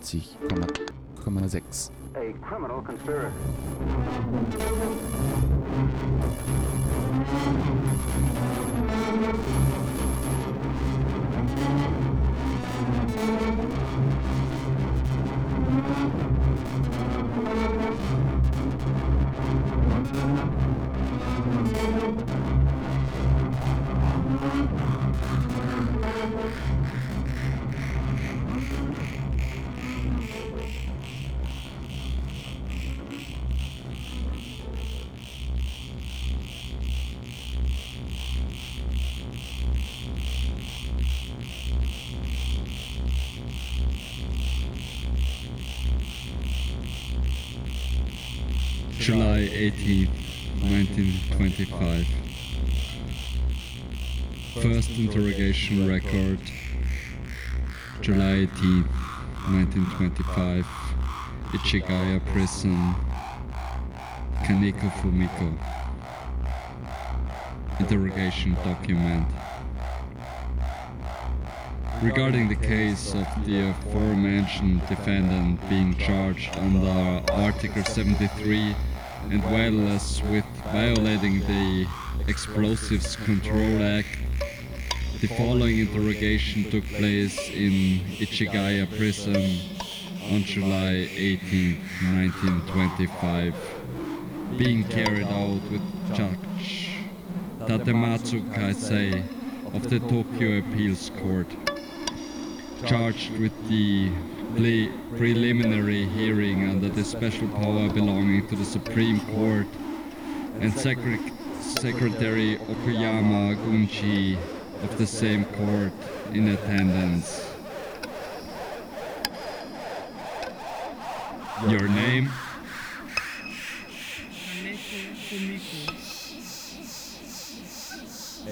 92,6. A criminal conspiracy. July 18, 1925. First interrogation record. July 18, 1925. Ichigaya prison. Kaneko Fumiko. Interrogation document. Regarding the case of the aforementioned defendant being charged under Article 73 and well as with violating the Explosives Control Act, the following interrogation took place in Ichigaya prison on July 18, 1925, being carried out with Judge Tatematsu Kaisei of the Tokyo Appeals Court charged with the preliminary hearing under the special power belonging to the Supreme Court and Secre- Secretary Okuyama Gunchi of the same court in attendance. Your name?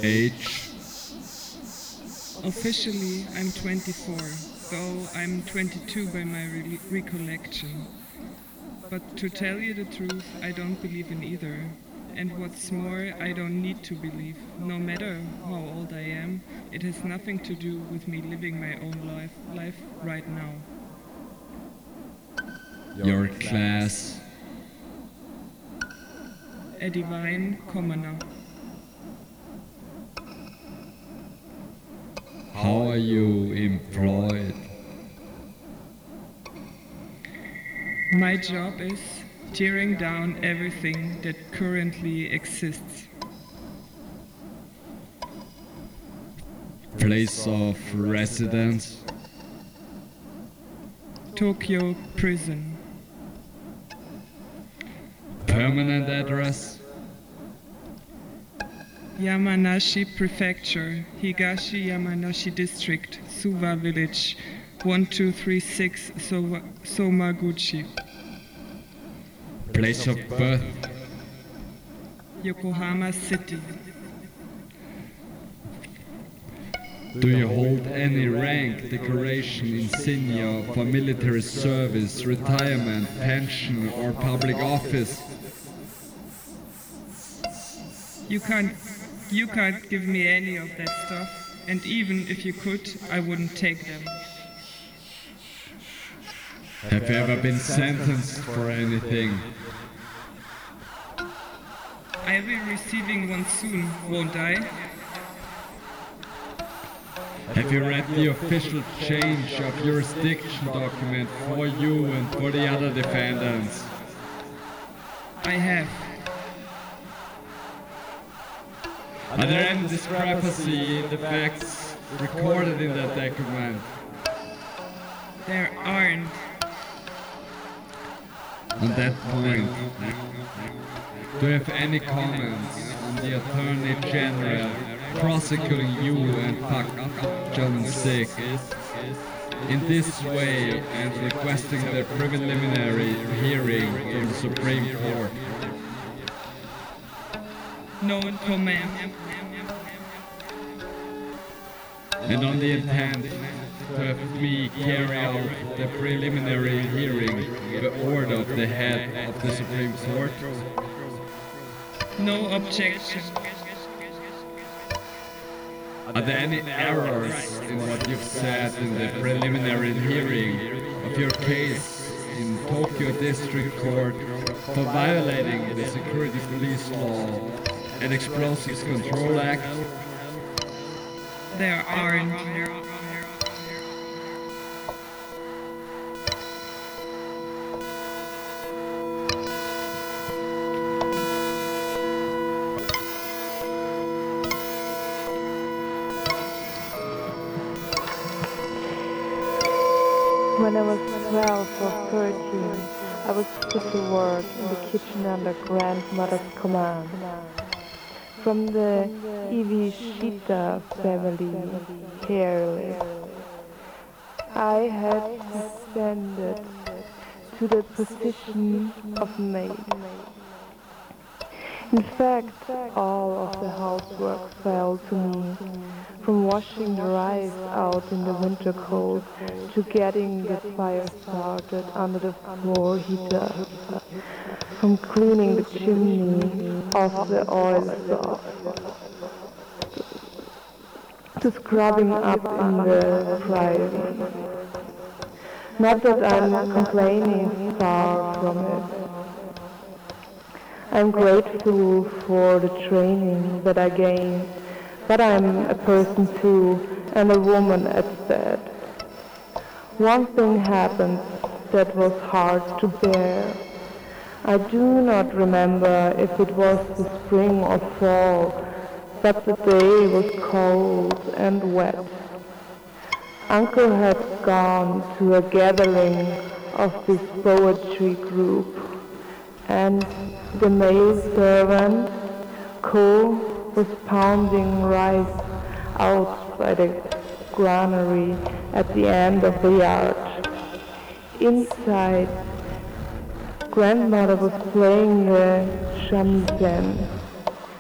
Age? Officially, I'm 24, though I'm 22 by my re- recollection. But to tell you the truth, I don't believe in either. And what's more, I don't need to believe. No matter how old I am, it has nothing to do with me living my own life, life right now. Your class? A divine commoner. How are you employed? My job is tearing down everything that currently exists. Place of residence? Tokyo prison. Permanent address? Yamanashi Prefecture, Higashi Yamanashi District, Suwa Village, 1236 Sowa- Somaguchi, Place of birth? Yokohama City. Do you hold any rank, decoration, insignia for military service, retirement, pension, or public office? You can't, you can't give me any of that stuff, and even if you could, I wouldn't take them. Have you ever been sentenced for anything? I'll be receiving one soon, won't I? Have you read the official change of jurisdiction document for you and for the other defendants? I have. Are there any discrepancy in the facts recorded in that document? There aren't. On that point, do you have any comments on the Attorney General prosecuting you and Pak Jun-sik in this way and requesting the preliminary hearing in the Supreme Court? No comment. And on the intent to me carry out the preliminary hearing the order of the head of the Supreme Court? No objection. Are there any errors in what you've said in the preliminary hearing of your case in Tokyo District Court for violating the security Police Law and Explosives Control Act? There aren't. When I was 12 or 13, I was put to work in the kitchen under grandmother's command. From the Iwashita family, Kerala, I had descended to the position of maid. In fact, all of the housework fell to me, from washing the rice out in the winter cold to getting the fire started under the floor heater, from cleaning the chimney off the oil stove, to scrubbing up in the private. Not that I'm complaining, far from it. I'm grateful for the training that I gained, but I'm a person too, and a woman at that. One thing happened that was hard to bear. I do not remember if it was the spring or fall, but the day was cold and wet. Uncle had gone to a gathering of this poetry group, and the male servant, Ko, was pounding rice out by the granary at the end of the yard. Inside, grandmother was playing the shamisen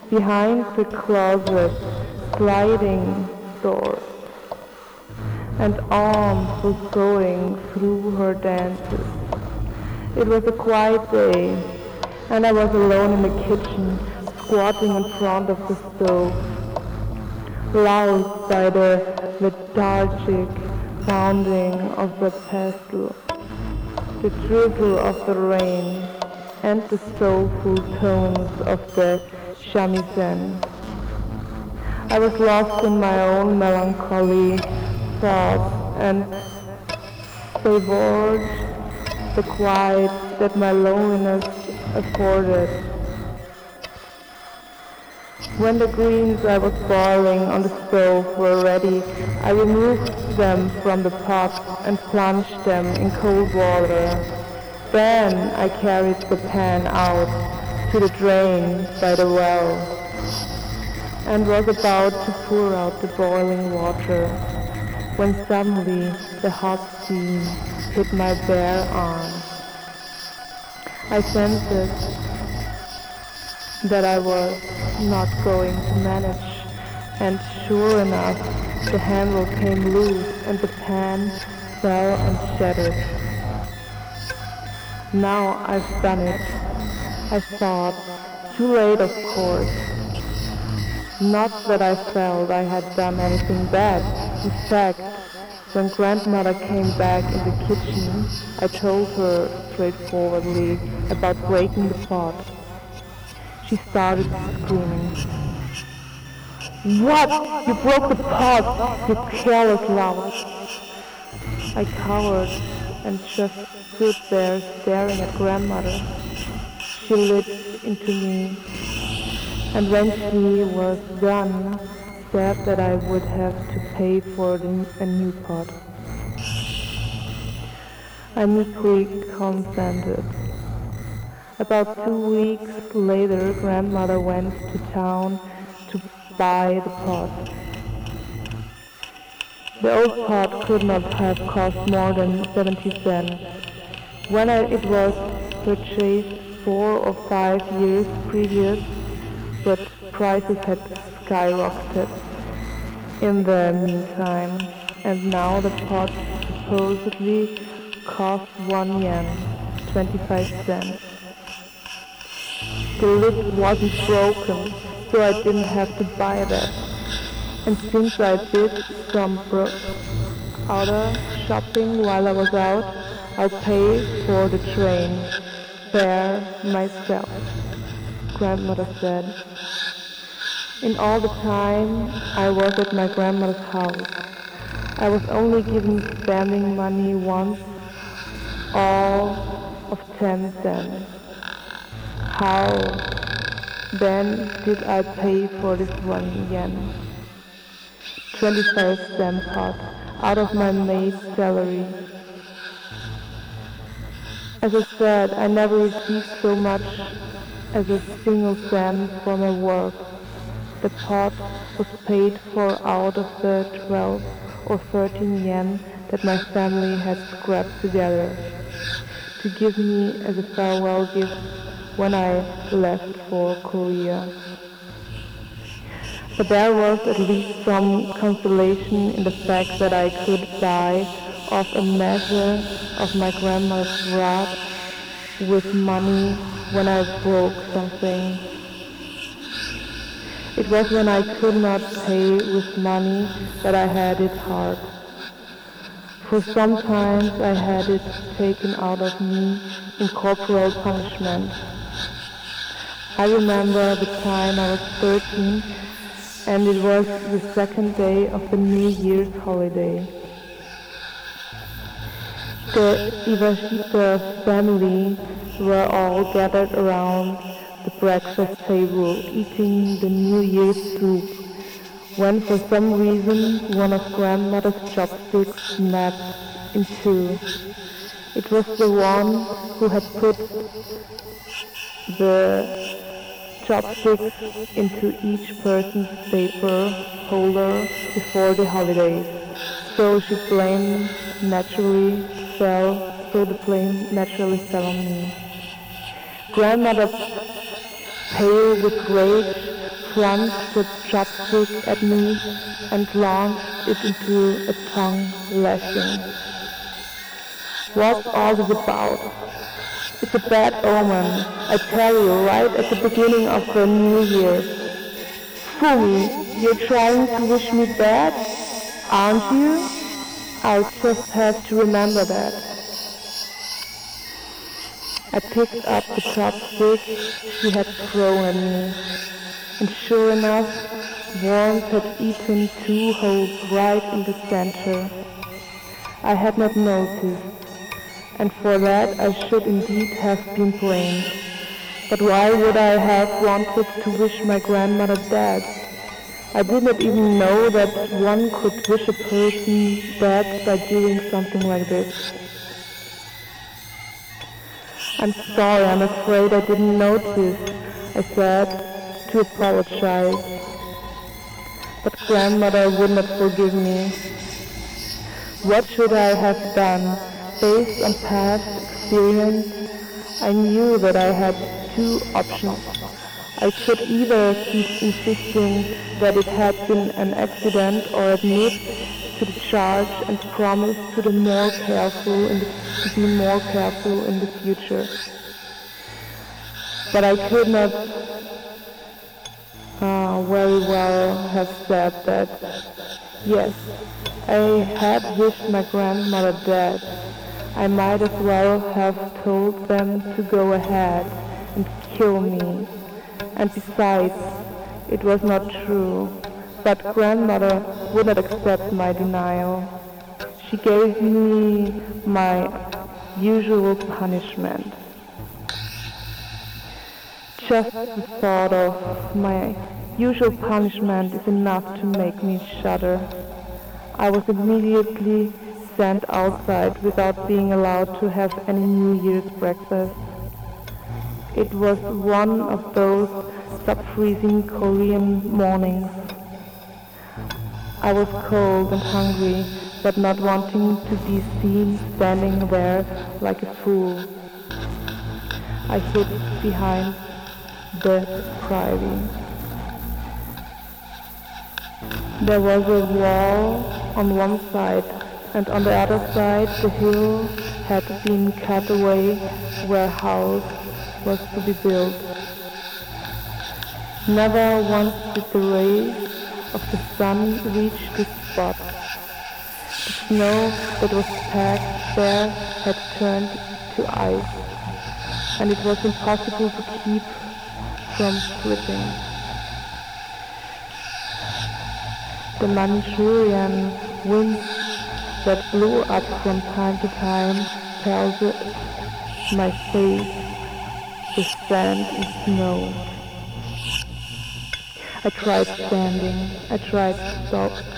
behind the closet sliding door, and arms was going through her dances. It was a quiet day, and I was alone in the kitchen, squatting in front of the stove, loud by the lethargic pounding of the pestle, the drizzle of the rain, and the soulful tones of the shamisen. I was lost in my own melancholy thoughts and savored the quiet that my loneliness afforded. When the greens I was boiling on the stove were ready, I removed them from the pot and plunged them in cold water. Then I carried the pan out to the drain by the well and was about to pour out the boiling water when suddenly the hot steam hit my bare arm. I sensed that I was not going to manage, and sure enough, the handle came loose and the pan fell and shattered. Now I've done it, I thought, too late of course. Not that I felt I had done anything bad. In fact, when grandmother came back in the kitchen, I told her straightforwardly about breaking the pot. She started screaming. What? You broke the pot, you careless lout. I cowered and just stood there staring at grandmother. She looked into me, and when she was done, said that I would have to pay for a new pot. I meekly consented. About two weeks later, grandmother went to town to buy the pot. The old pot could not have cost more than 70 cents. When it was purchased four or five years previous, but prices had skyrocketed in the meantime, and now the pot supposedly cost one yen, 25 cents. The lid wasn't broken, so I didn't have to buy that. And since I did some other shopping while I was out, I'll pay for the train fare myself, grandmother said. In all the time I was at my grandmother's house, I was only given spending money once, all of ten cents. How then did I pay for this one yen? 25 cent pot out of my maid's salary. As I said, I never received so much as a single cent for my work. The pot was paid for out of the 12 or 13 yen that my family had scraped together to give me as a farewell gift when I left for Korea. But there was at least some consolation in the fact that I could buy off a measure of my grandma's wrath with money when I broke something. It was when I could not pay with money that I had it hard. For sometimes I had it taken out of me in corporal punishment. I remember the time I was 13 and it was the second day of the New Year's holiday. The Iwashita family were all gathered around the breakfast table eating the New Year's soup when for some reason one of grandmother's chopsticks snapped in two. It was the one who had put the chopsticks into each person's paper holder before the holidays. So she blame naturally fell, so the blame naturally fell on me. Grandmother, pale with rage, flung the chopstick at me and launched it into a tongue lashing. What's all this about? It's a bad omen, I tell you, right at the beginning of the new year. Fumi, you're trying to wish me bad, aren't you? I'll just have to remember that. I picked up the chopstick she had thrown at me, and sure enough, Worms had eaten two holes right in the center. I had not noticed and for that I should indeed have been blamed. But why would I have wanted to wish my grandmother dead? I did not even know that one could wish a person dead by doing something like this. I'm sorry, I'm afraid I didn't notice, I said, to apologize. But grandmother would not forgive me. What should I have done? Based on past experience, I knew that I had two options. I could either keep insisting that it had been an accident or admit to the charge and promise to, the more careful the, to be more careful in the future. But I could not uh, very well have said that, yes, I had wished my grandmother dead I might as well have told them to go ahead and kill me. And besides, it was not true. But grandmother would not accept my denial. She gave me my usual punishment. Just the thought of my usual punishment is enough to make me shudder. I was immediately sent outside without being allowed to have any New Year's breakfast. It was one of those sub-freezing Korean mornings. I was cold and hungry, but not wanting to be seen standing there like a fool. I hid behind the privy. There was a wall on one side, and on the other side the hill had been cut away where a house was to be built. Never once did the rays of the sun reach this spot. The snow that was packed there had turned to ice, and it was impossible to keep from slipping. The Manchurian winds that blew up from time to time pelted my face with sand and snow. I tried standing. I tried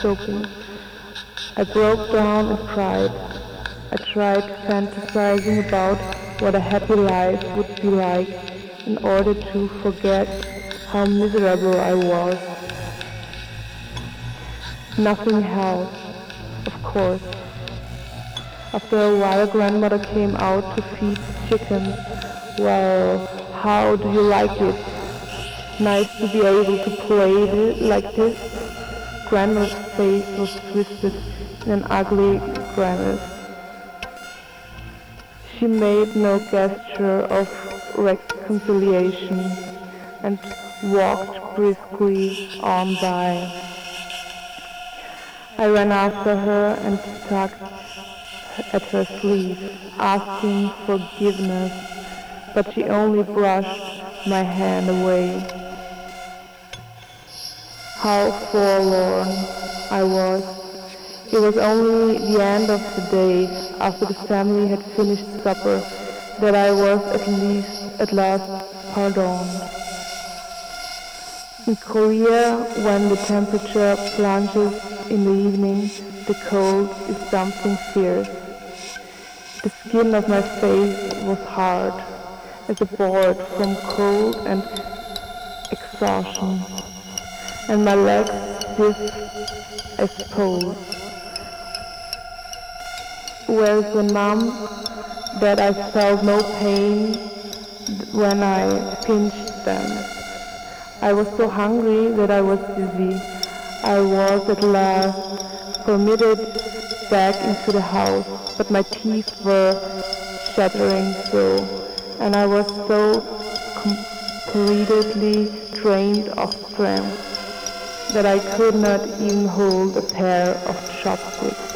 soaking. I broke down and cried. I tried fantasizing about what a happy life would be like in order to forget how miserable I was. Nothing helped, of course. After a while, grandmother came out to feed the chickens. Well, how do you like it? nice to be able to play like this. Grandma's face was twisted in an ugly grimace. She made no gesture of reconciliation and walked briskly on by. I ran after her and tugged at her sleeve, asking forgiveness, but she only brushed my hand away. How forlorn I was. It was only the end of the day, after the family had finished supper, that I was at least at last pardoned. In Korea, when the temperature plunges in the evening, the cold is something fierce. The skin of my face was hard as a board from cold and exhaustion and my legs stiff as poles. Whereas the numb that I felt no pain when I pinched them. I was so hungry that I was dizzy. I was at last permitted back into the house, but my teeth were shattering so, and I was so completely drained of strength that I could not even hold a pair of chopsticks.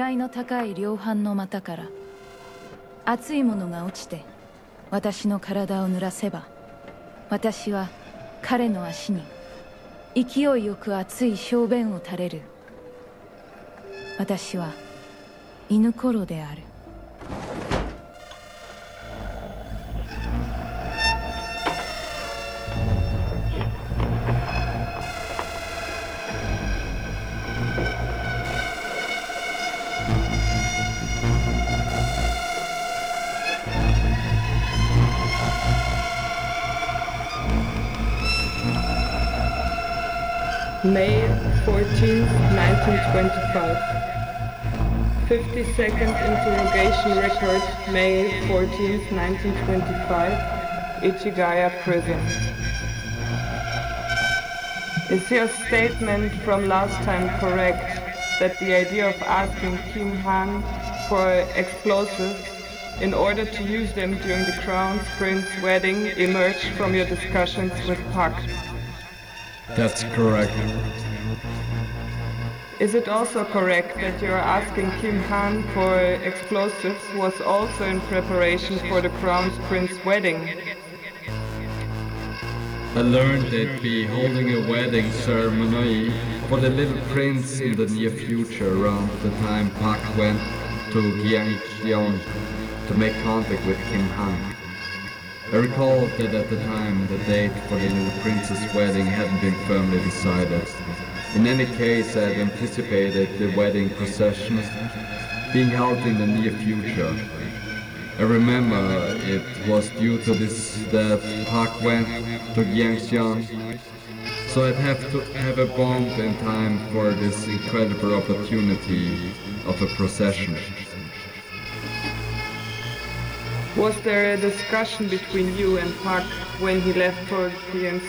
位の高い量販の股から熱いものが落ちて私の体を濡らせば私は彼の足に勢いよく熱い小便を垂れる。私は犬ころである。May 14, 1925. 52nd interrogation record, May 14, 1925, Ichigaya prison. Is your statement from last time correct that the idea of asking Kim Han for explosives in order to use them during the Crown Prince wedding emerged from your discussions with Pak? That's correct. Is it also correct that you're asking Kim Han for explosives was also in preparation for the Crown Prince wedding? I learned they'd be holding a wedding ceremony for the little prince in the near future around the time Park went to Gyeonggi to make contact with Kim Han. I recall that at the time the date for the little prince's wedding hadn't been firmly decided. In any case, I had anticipated the wedding procession being held in the near future. I remember it was due to this that Park went to Gyeongseong, so I'd have to have a bomb in time for this incredible opportunity of a procession. Was there a discussion between you and Park when he left for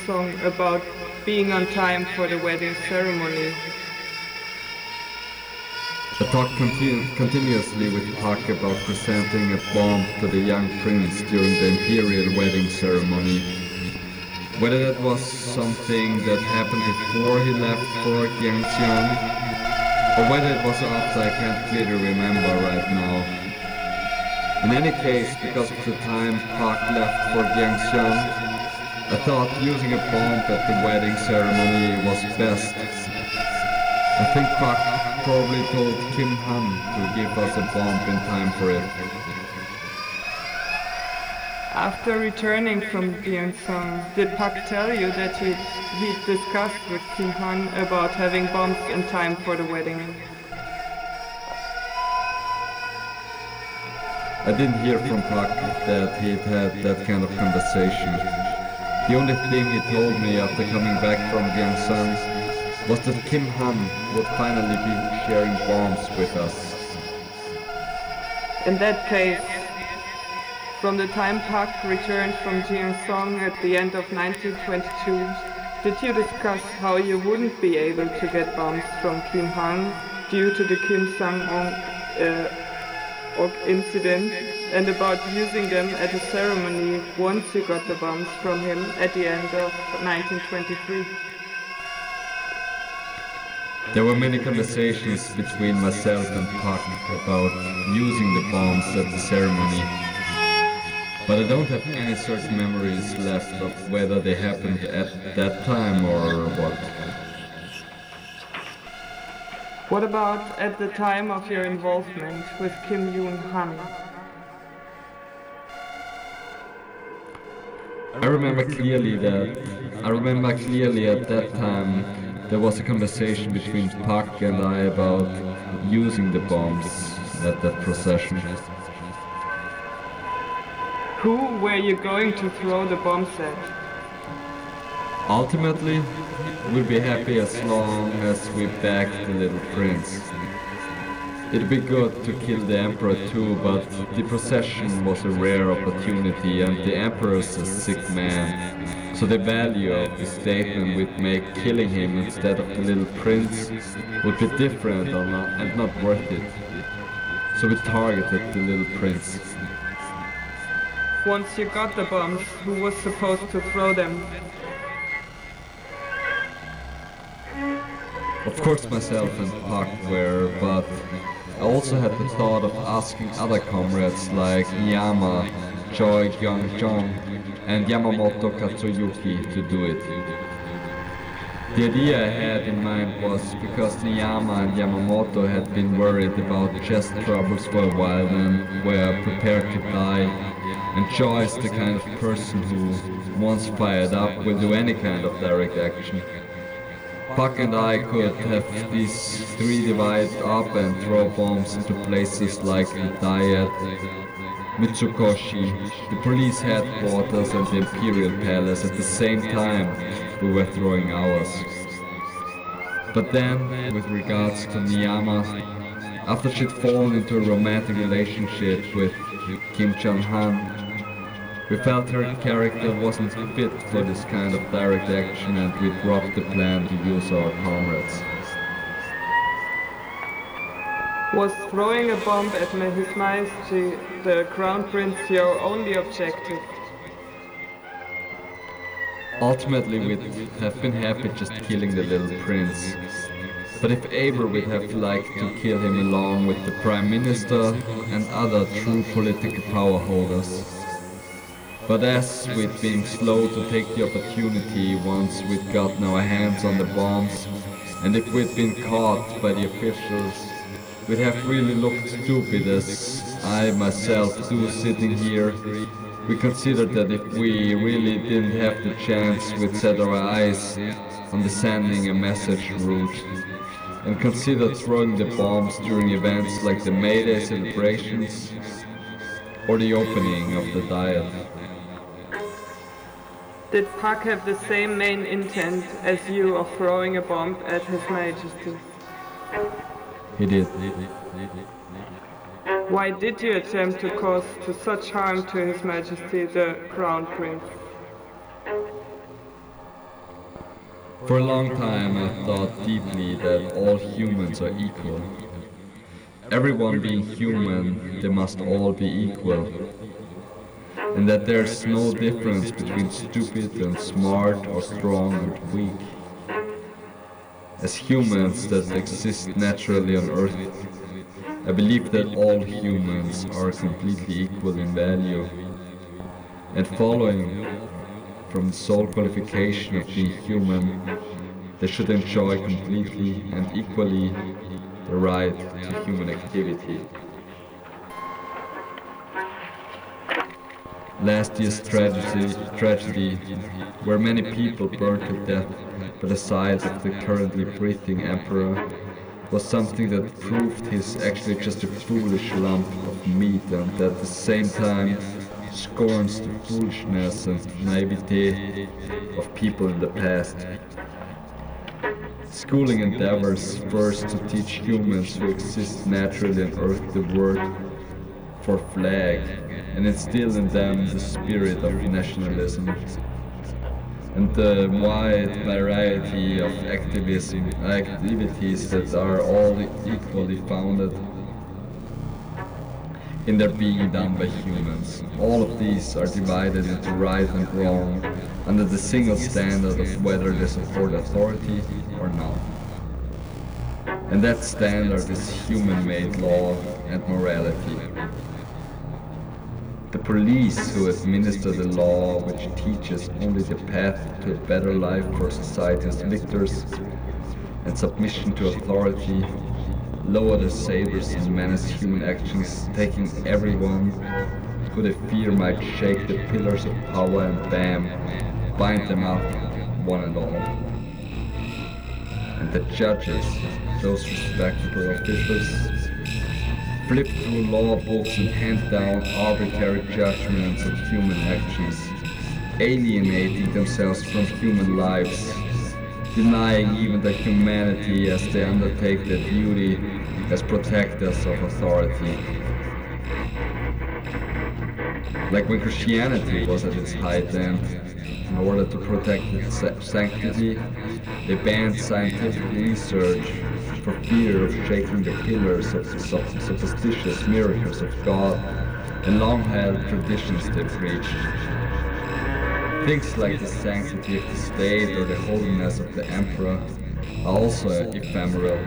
Song about being on time for the wedding ceremony? I talked continu continuously with Park about presenting a bomb to the young prince during the imperial wedding ceremony. Whether that was something that happened before he left for Gyeongseong, or whether it was after I can't clearly remember right now. In any case, because of the time Park left for Gyeongseong, I thought using a bomb at the wedding ceremony was best. I think Park probably told Kim Han to give us a bomb in time for it. After returning from Gyeongseong, did Park tell you that he he discussed with Kim Han about having bombs in time for the wedding? I didn't hear from Park that he'd had that kind of conversation. The only thing he told me after coming back from Gyeongseong was that Kim Han would finally be sharing bombs with us. In that case, from the time Park returned from Song at the end of 1922, did you discuss how you wouldn't be able to get bombs from Kim Han due to the Kim Sang-ok uh, incident and about using them at a ceremony once you got the bombs from him at the end of 1923? There were many conversations between myself and Park about using the bombs at the ceremony, but I don't have any certain memories left of whether they happened at that time or what. What about at the time of your involvement with Kim Yoon Han? I remember clearly that I remember clearly at that time there was a conversation between Park and I about using the bombs at that procession. Who were you going to throw the bombs at? Ultimately, we'll be happy as long as we back the little prince. It'd be good to kill the emperor too, but the procession was a rare opportunity and the emperor's a sick man. So the value of the statement we'd make killing him instead of the little prince would be different not, and not worth it. So we targeted the little prince. Once you got the bombs, who was supposed to throw them? Of course myself and Park were, but I also had the thought of asking other comrades like Niyama, Choi Kyung-jong, and Yamamoto Katsuyuki to do it. The idea I had in mind was because Niyama and Yamamoto had been worried about chest troubles for a while and were prepared to die, and Choi is the kind of person who, once fired up, will do any kind of direct action. Puck and I could have these three divide up and throw bombs into places like the Diet, Mitsukoshi, the police headquarters and the Imperial Palace at the same time we were throwing ours. But then, with regards to Niyama, after she'd fallen into a romantic relationship with Kim Chun-han, we felt her character wasn't fit for this kind of direct action and we dropped the plan to use our comrades. Was throwing a bomb at His Majesty the Crown Prince your only objective? Ultimately, we'd have been happy just killing the little prince. But if ever we'd have liked to kill him along with the Prime Minister and other true political power holders. But as we'd been slow to take the opportunity once we'd gotten our hands on the bombs, and if we'd been caught by the officials we'd have really looked stupid as I myself do sitting here We considered that if we really didn't have the chance, we'd set our eyes on the sending a message route and consider throwing the bombs during events like the May Day celebrations or the opening of the Diet. Did Puck have the same main intent as you of throwing a bomb at His Majesty? He did. Why did you attempt to cause to such harm to His Majesty the Crown Prince? For a long time I thought deeply that all humans are equal. Everyone being human, they must all be equal. And that there's no difference between stupid and smart or strong and weak. As humans that exist naturally on Earth, I believe that all humans are completely equal in value. And following from the sole qualification of being human, they should enjoy completely and equally the right to human activity. Last year's tragedy, tragedy, where many people burned to death by the side of the currently breathing emperor, was something that proved he's actually just a foolish lump of meat and at the same time scorns the foolishness and naivete of people in the past. Schooling endeavors first to teach humans who exist naturally on Earth the word for flag and instill in them the spirit of nationalism and the wide variety of activism activities that are all equally founded in their being done by humans. All of these are divided into right and wrong under the single standard of whether they support authority or not. And that standard is human-made law and morality. The police who administer the law which teaches only the path to a better life for society's victors and submission to authority lower their sabers and menace human actions, taking everyone who they fear might shake the pillars of power and bam, bind them up, one and all. And the judges, those respectable officials, flip through law books and hand down arbitrary judgments of human actions, alienating themselves from human lives, denying even their humanity as they undertake their duty as protectors of authority. Like when Christianity was at its height then, in order to protect its sanctity, they banned scientific research for fear of shaking the pillars of the superstitious miracles of God and long-held traditions they preach. Things like the sanctity of the state or the holiness of the emperor are also ephemeral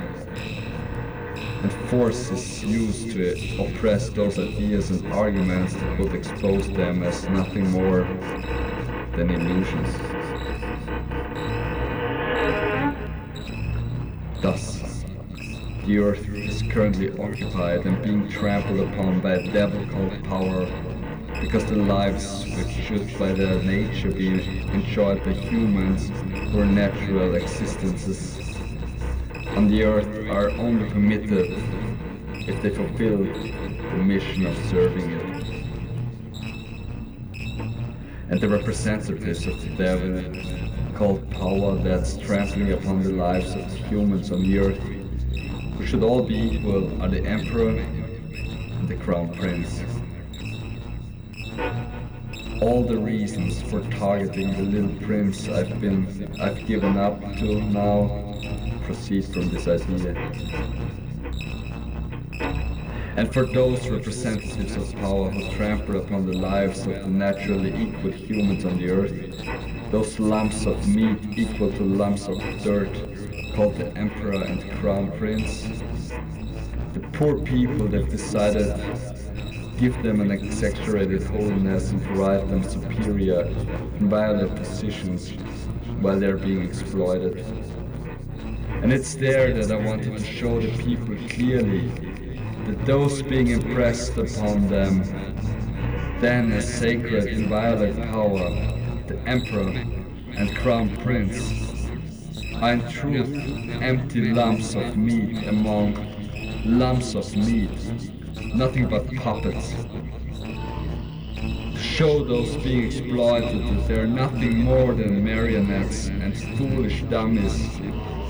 and force is used to oppress those ideas and arguments that would expose them as nothing more than illusions. Thus, the earth is currently occupied and being trampled upon by a devil called power because the lives which should by their nature be enjoyed by humans were natural existences on the earth are only permitted if they fulfill the mission of serving it. And the representatives of the devil, called power that's trampling upon the lives of the humans on the earth, should all be equal, are the emperor and the crown prince. All the reasons for targeting the little prince I've been I've given up to now proceed from this idea. And for those representatives of power who trample upon the lives of the naturally equal humans on the earth, those lumps of meat equal to lumps of dirt, called the Emperor and Crown Prince, the poor people they've decided give them an exaggerated holiness and provide them superior and violent positions while they're being exploited. And it's there that I wanted to show the people clearly that those being impressed upon them then as sacred inviolate power, the emperor and crown prince, are in truth empty lumps of meat among lumps of meat, nothing but puppets. Show those being exploited that they are nothing more than marionettes and foolish dummies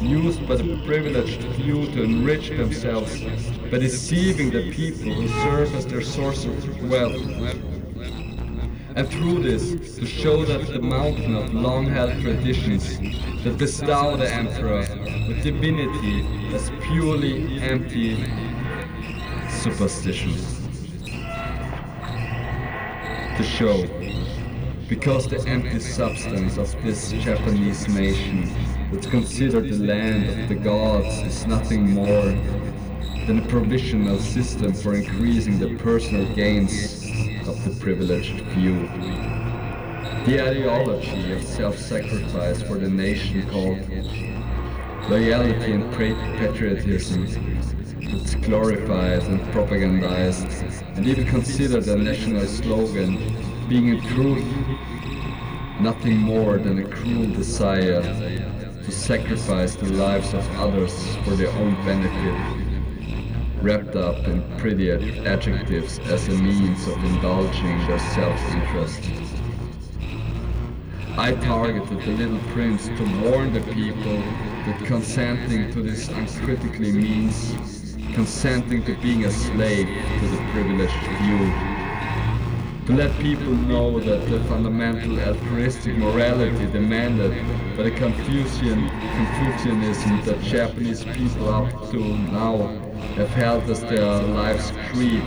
used by the privileged few to enrich themselves by deceiving the people who serve as their source of wealth. And through this, to show that the mountain of long-held traditions that bestow the emperor with divinity as purely empty superstition. To show, because the empty substance of this Japanese nation that's considered the land of the gods is nothing more than a provisional system for increasing the personal gains of the privileged few. The ideology of self-sacrifice for the nation called loyalty and patriotism that's glorified and propagandized and even considered a national slogan being in truth nothing more than a cruel desire to sacrifice the lives of others for their own benefit, wrapped up in pretty adjectives as a means of indulging their self-interest. I targeted the little prince to warn the people that consenting to this uncritically means consenting to being a slave to the privileged few to let people know that the fundamental altruistic morality demanded by the Confucian Confucianism that Japanese people up to now have held as their life's creed.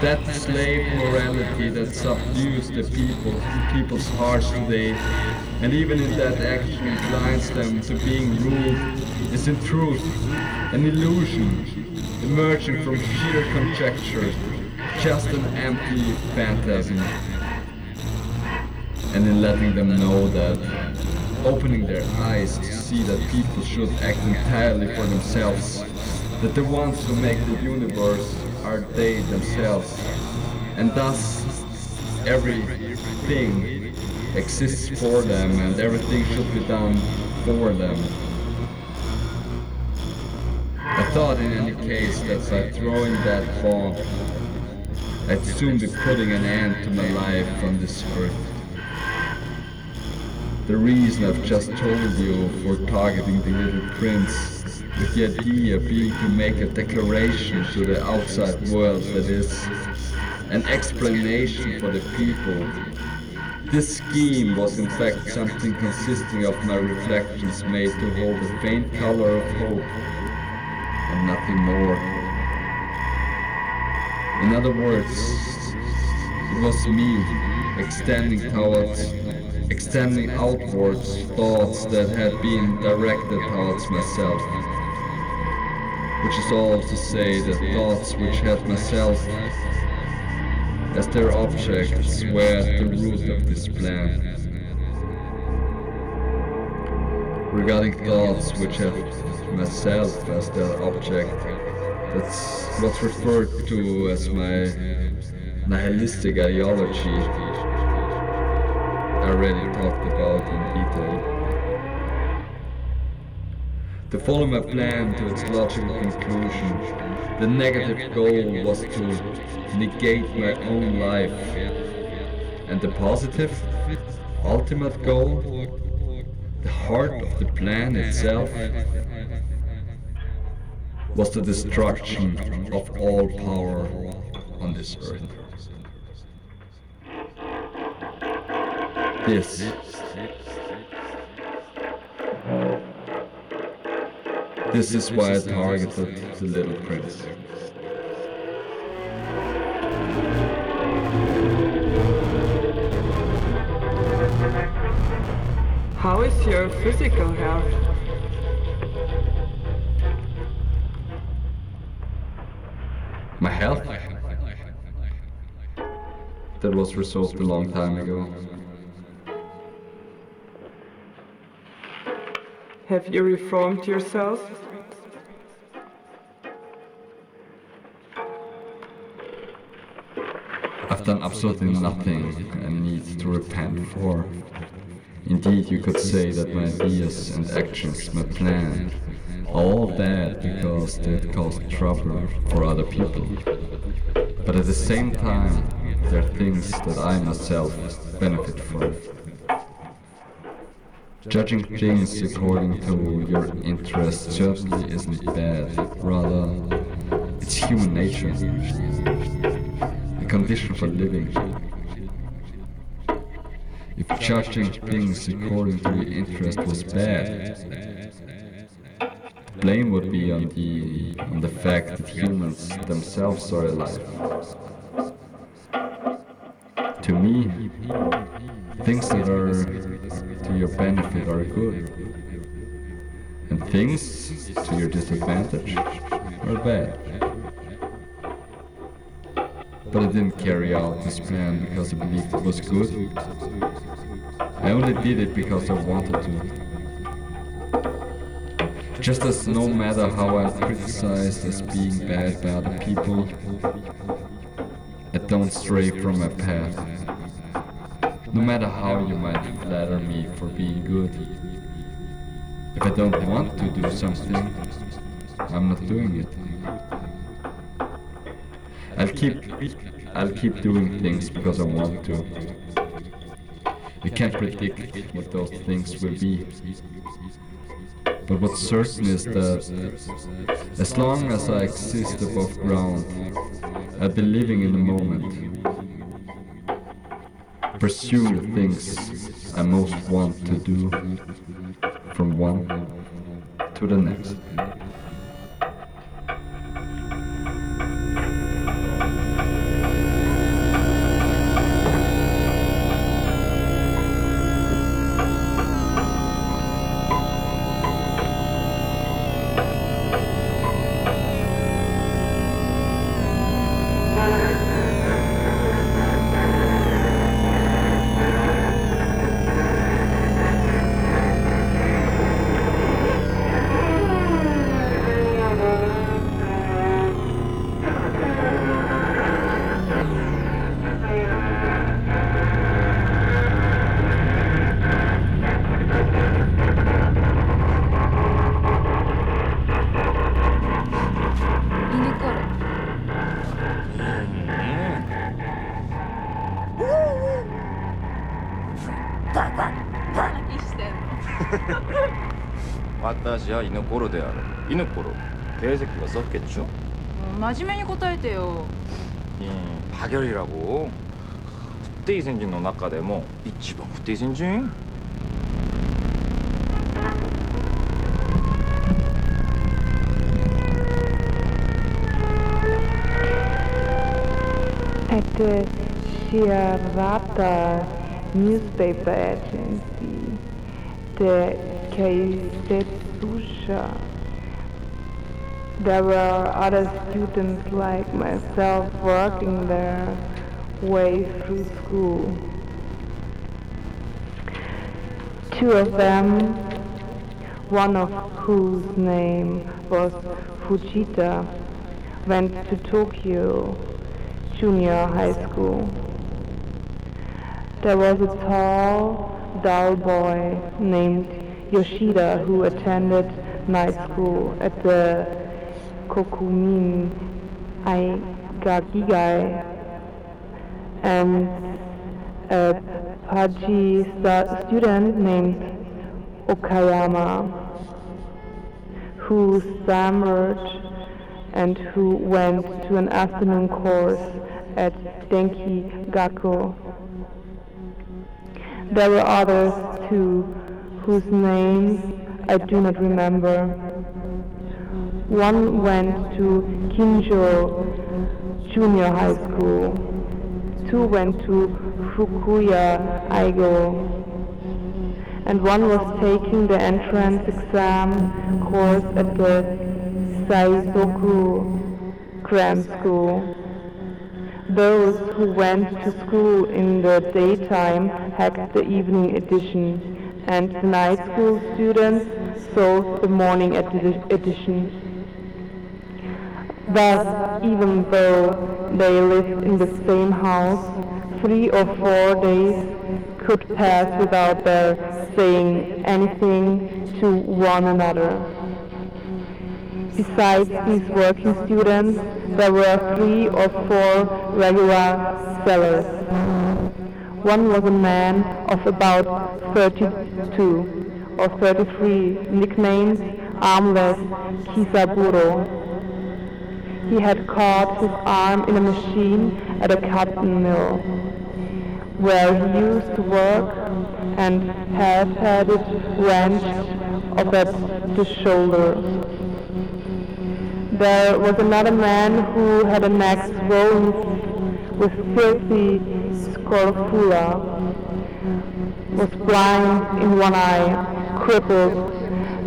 That slave morality that subdues the people, people's hearts today, and even in that action inclines them to being ruled, is in truth an illusion emerging from sheer conjecture just an empty phantasm. And in letting them know that, opening their eyes to see that people should act entirely for themselves, that the ones who make the universe are they themselves, and thus everything exists for them and everything should be done for them. I thought in any case that by throwing that bomb I'd soon be putting an end to my life on this earth. The reason I've just told you for targeting the little prince, with the idea being to make a declaration to the outside world that is an explanation for the people. This scheme was in fact something consisting of my reflections made to hold a faint color of hope and nothing more. In other words, it was me extending towards, extending outwards thoughts that had been directed towards myself. Which is all to say that thoughts which had myself as their objects were at the root of this plan. Regarding thoughts which have myself as their object, that's what's referred to as my nihilistic ideology. I already talked about in detail. To follow my plan to its logical conclusion, the negative goal was to negate my own life. And the positive, ultimate goal, the heart of the plan itself, was the destruction of all power on this earth. This This is why I targeted the little prince. How is your physical health? My health? That was resolved a long time ago. Have you reformed yourself? I've done absolutely nothing and need to repent for. Indeed, you could say that my ideas and actions, my plan, all bad because they caused trouble for other people. But at the same time, there are things that I myself benefit from. Judging things according to your interests certainly isn't bad, rather, it's human nature, a condition for living. If judging things according to your interest was bad, blame would be on the on the fact that humans themselves are alive. To me, things that are to your benefit are good, and things to your disadvantage are bad. But I didn't carry out this plan because I believed it was good. I only did it because I wanted to. Just as no matter how I'm criticized as being bad by other people, I don't stray from my path. No matter how you might flatter me for being good. If I don't want to do something, I'm not doing it. I'll keep I'll keep doing things because I want to. I can't predict what those things will be. But what's certain is that as long as I exist above ground, I'll be living in the moment. Pursue things I most want to do from one to the next. 썼겠죠? 어, 마지막에答えてよ. 음, 박열이라고. 不定先人の中でも一番不定先人? At the Shiarata newspaper agency, the Keisetsusha there were other students like myself working their way through school. Two of them, one of whose name was Fujita, went to Tokyo Junior High School. There was a tall, dull boy named Yoshida who attended night school at the Kokumin Aigagigai and a Paji student named Okayama who stammered and who went to an afternoon course at Denki Gakko. There were others too, whose names I do not remember. One went to Kinjo Junior High School. Two went to Fukuya Aigo. And one was taking the entrance exam course at the Seisoku Cram School. Those who went to school in the daytime had the evening edition, and the night school students sold the morning edi edition. Thus, even though they lived in the same house, three or four days could pass without their saying anything to one another. Besides these working students, there were three or four regular sellers. One was a man of about 32 or 33, nicknamed Armless Kisaburo. He had caught his arm in a machine at a cotton mill, where he used to work and had had it wrenched off at the shoulder. There was another man who had a neck swollen with filthy scrofula, was blind in one eye, crippled,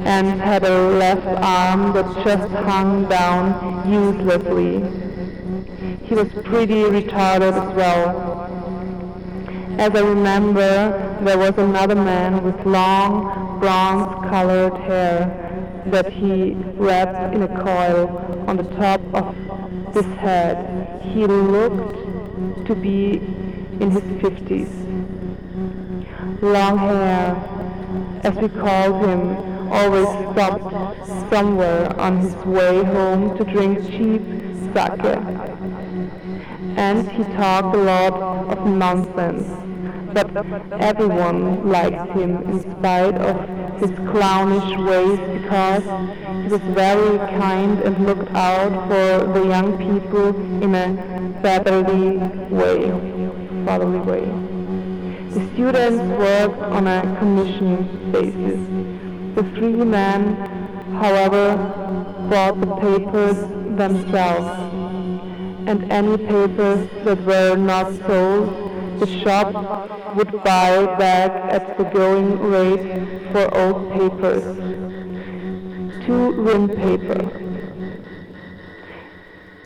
and had a left arm that just hung down uselessly. He was pretty retarded as well. As I remember, there was another man with long, bronze-colored hair that he wrapped in a coil on the top of his head. He looked to be in his fifties. Long hair, as we called him, always stopped somewhere on his way home to drink cheap sake. And he talked a lot of nonsense, but everyone liked him in spite of his clownish ways because he was very kind and looked out for the young people in a fatherly way. Fatherly way. The students worked on a commission basis. The three men, however, bought the papers themselves, and any papers that were not sold the shop would buy back at the going rate for old papers. Two rim paper.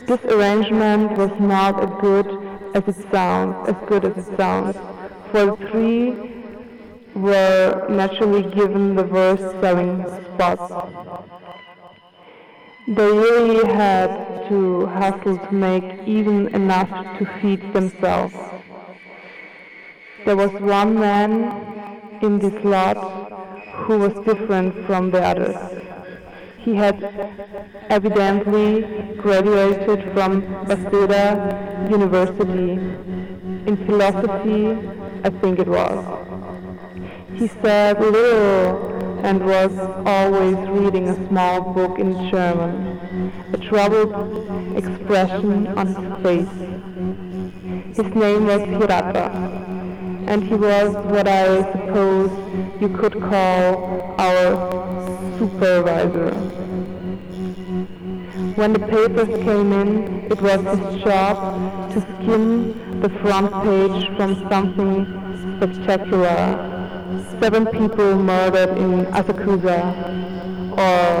This arrangement was not as good as it sounds, as good as it sounds, for three were naturally given the worst selling spots. They really had to hustle to make even enough to feed themselves. There was one man in this lot who was different from the others. He had evidently graduated from Waseda University in philosophy, I think it was. He said little and was always reading a small book in German, a troubled expression on his face. His name was Hirata and he was what I suppose you could call our supervisor. When the papers came in, it was his job to skim the front page from something spectacular. Seven people murdered in Asakusa, or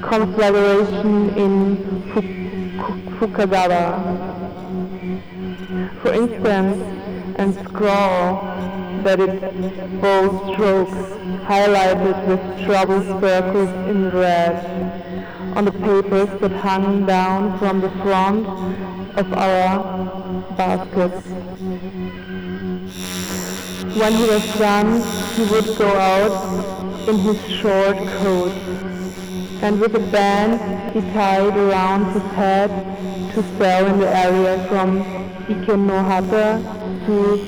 conflagration in Fukagawa. For instance, and scrawl that it bold strokes highlighted with trouble circles in red on the papers that hung down from the front of our baskets. When he was done, he would go out in his short coat, and with a band he tied around his head to sell in the area from Ikenohata to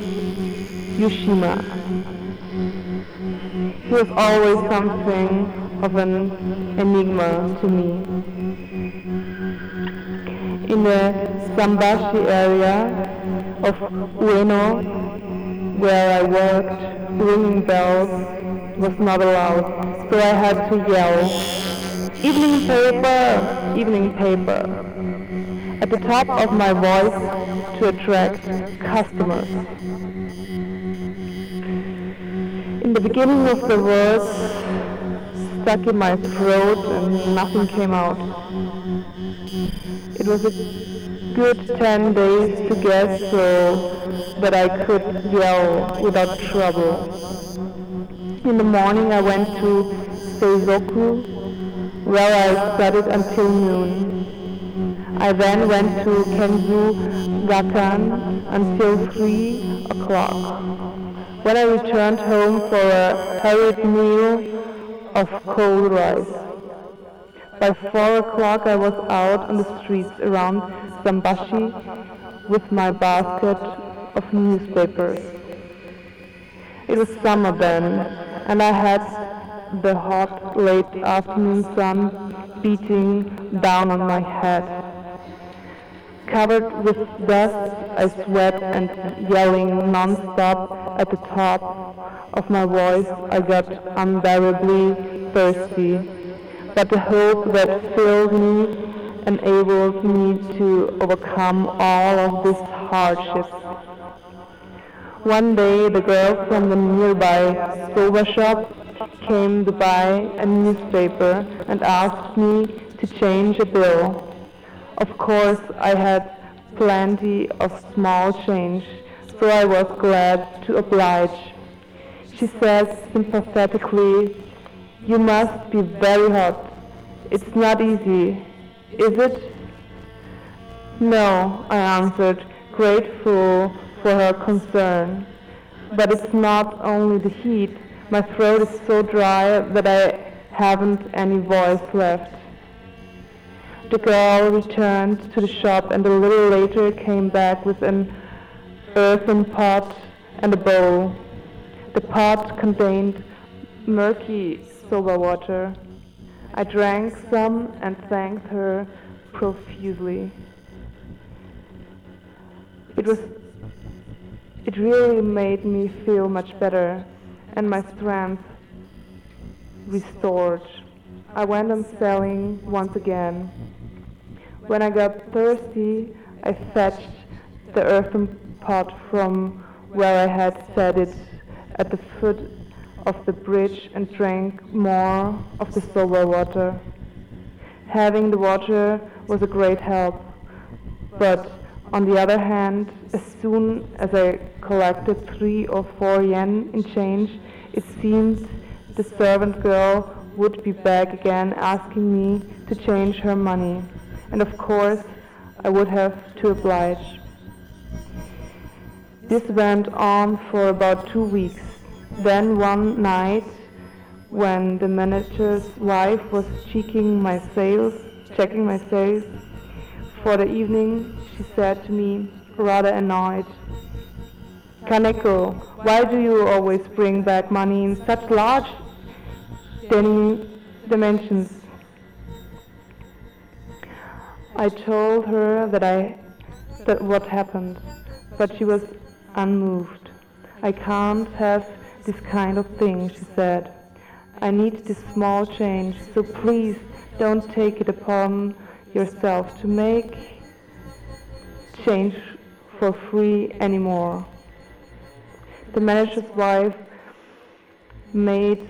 Yushima. He was always something of an enigma to me. In the Sambashi area of Ueno, where I worked, ringing bells was not allowed, so I had to yell, evening paper, evening paper at the top of my voice to attract customers. In the beginning of the words, stuck in my throat and nothing came out. It was a good 10 days to get so that I could yell without trouble. In the morning I went to Seisoku where I studied until noon. I then went to Kensu Gakkan until 3 o'clock. When I returned home for a hurried meal of cold rice. By 4 o'clock I was out on the streets around Zambashi with my basket of newspapers. It was summer then, and I had the hot late afternoon sun beating down on my head. Covered with dust, I sweat and yelling non-stop at the top of my voice, I got unbearably thirsty. But the hope that filled me enabled me to overcome all of these hardships. One day the girl from the nearby soba shop came to buy a newspaper and asked me to change a bill. Of course I had plenty of small change, so I was glad to oblige. She said sympathetically, you must be very hot. It's not easy, is it? No, I answered, grateful for her concern. But it's not only the heat. My throat is so dry that I haven't any voice left. The girl returned to the shop and a little later came back with an earthen pot and a bowl. The pot contained murky soda water. I drank some and thanked her profusely. It was it really made me feel much better and my strength restored. I went on selling once again. When I got thirsty, I fetched the earthen pot from where I had set it at the foot of the bridge and drank more of the soba water. Having the water was a great help, but on the other hand, as soon as I collected three or four yen in change, it seemed the servant girl would be back again asking me to change her money. And of course, I would have to oblige. This went on for about two weeks. Then one night, when the manager's wife was checking my sales, checking my sales for the evening, she said to me, rather annoyed, Kaneko, why do you always bring back money in such large dimensions? I told her that I that what happened, but she was unmoved. I can't have this kind of thing, she said. I need this small change, so please don't take it upon yourself to make change for free anymore. The manager's wife made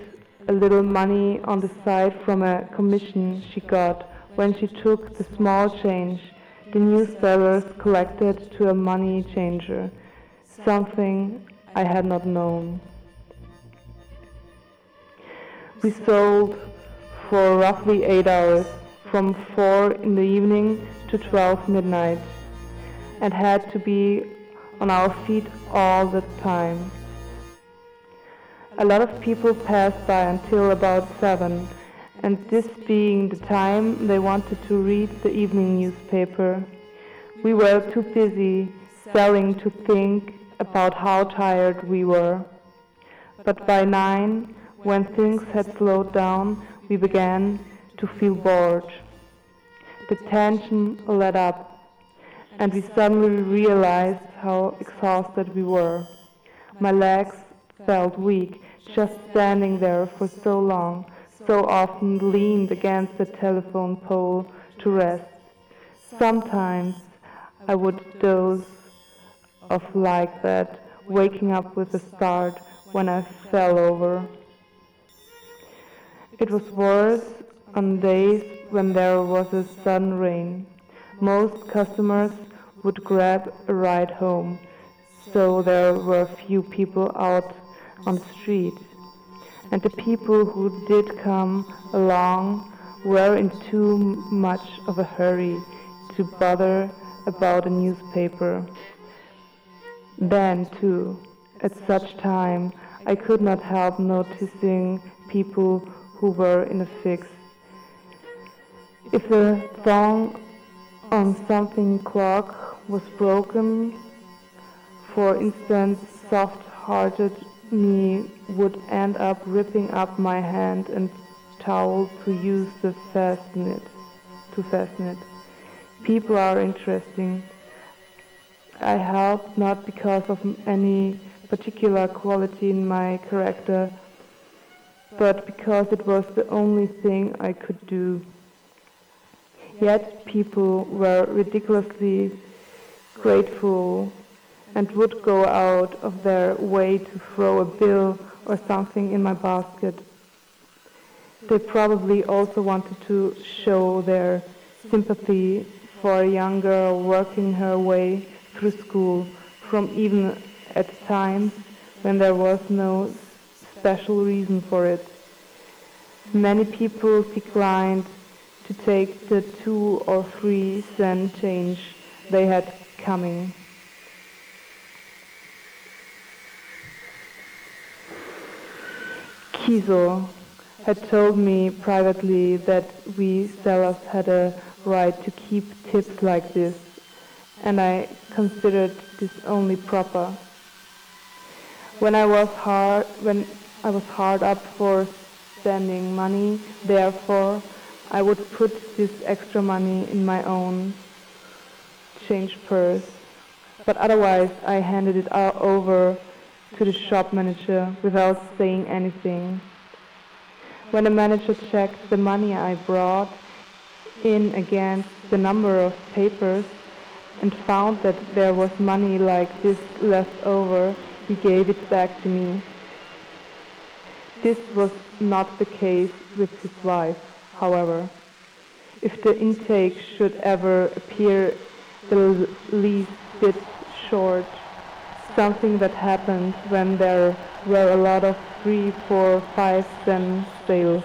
a little money on the side from a commission she got when she took the small change the new sellers collected to a money changer, something I had not known. We sold for roughly eight hours, from 4 in the evening to 12 midnight, and had to be on our feet all the time. A lot of people passed by until about 7, and this being the time they wanted to read the evening newspaper. We were too busy selling to think about how tired we were. But by 9, when things had slowed down, we began to feel bored. The tension let up, and we suddenly realized how exhausted we were. My legs felt weak, just standing there for so long, so often leaned against the telephone pole to rest. Sometimes I would doze off like that, waking up with a start when I fell over. It was worse on days when there was a sudden rain. Most customers would grab a ride home, so there were few people out on the street. And the people who did come along were in too much of a hurry to bother about a newspaper. Then, too, at such time, I could not help noticing people who were in a fix. If the thong on something clock was broken, for instance, soft-hearted me would end up ripping up my hand and towel to use the fasten it, to fasten it. People are interesting. I helped not because of any particular quality in my character, but because it was the only thing I could do. Yet people were ridiculously grateful and would go out of their way to throw a bill or something in my basket. They probably also wanted to show their sympathy for a young girl working her way through school from even at times when there was no special reason for it. Many people declined to take the two or three cent change they had coming. Kiso had told me privately that we sellers had a right to keep tips like this, and I considered this only proper. When I was hard, when I was hard up for spending money, therefore, I would put this extra money in my own change purse. But otherwise, I handed it all over to the shop manager without saying anything. When the manager checked the money I brought in against the number of papers and found that there was money like this left over, he gave it back to me. This was not the case with his wife, however. If the intake should ever appear the least bit short, something that happened when there were a lot of three, four, five cent sales.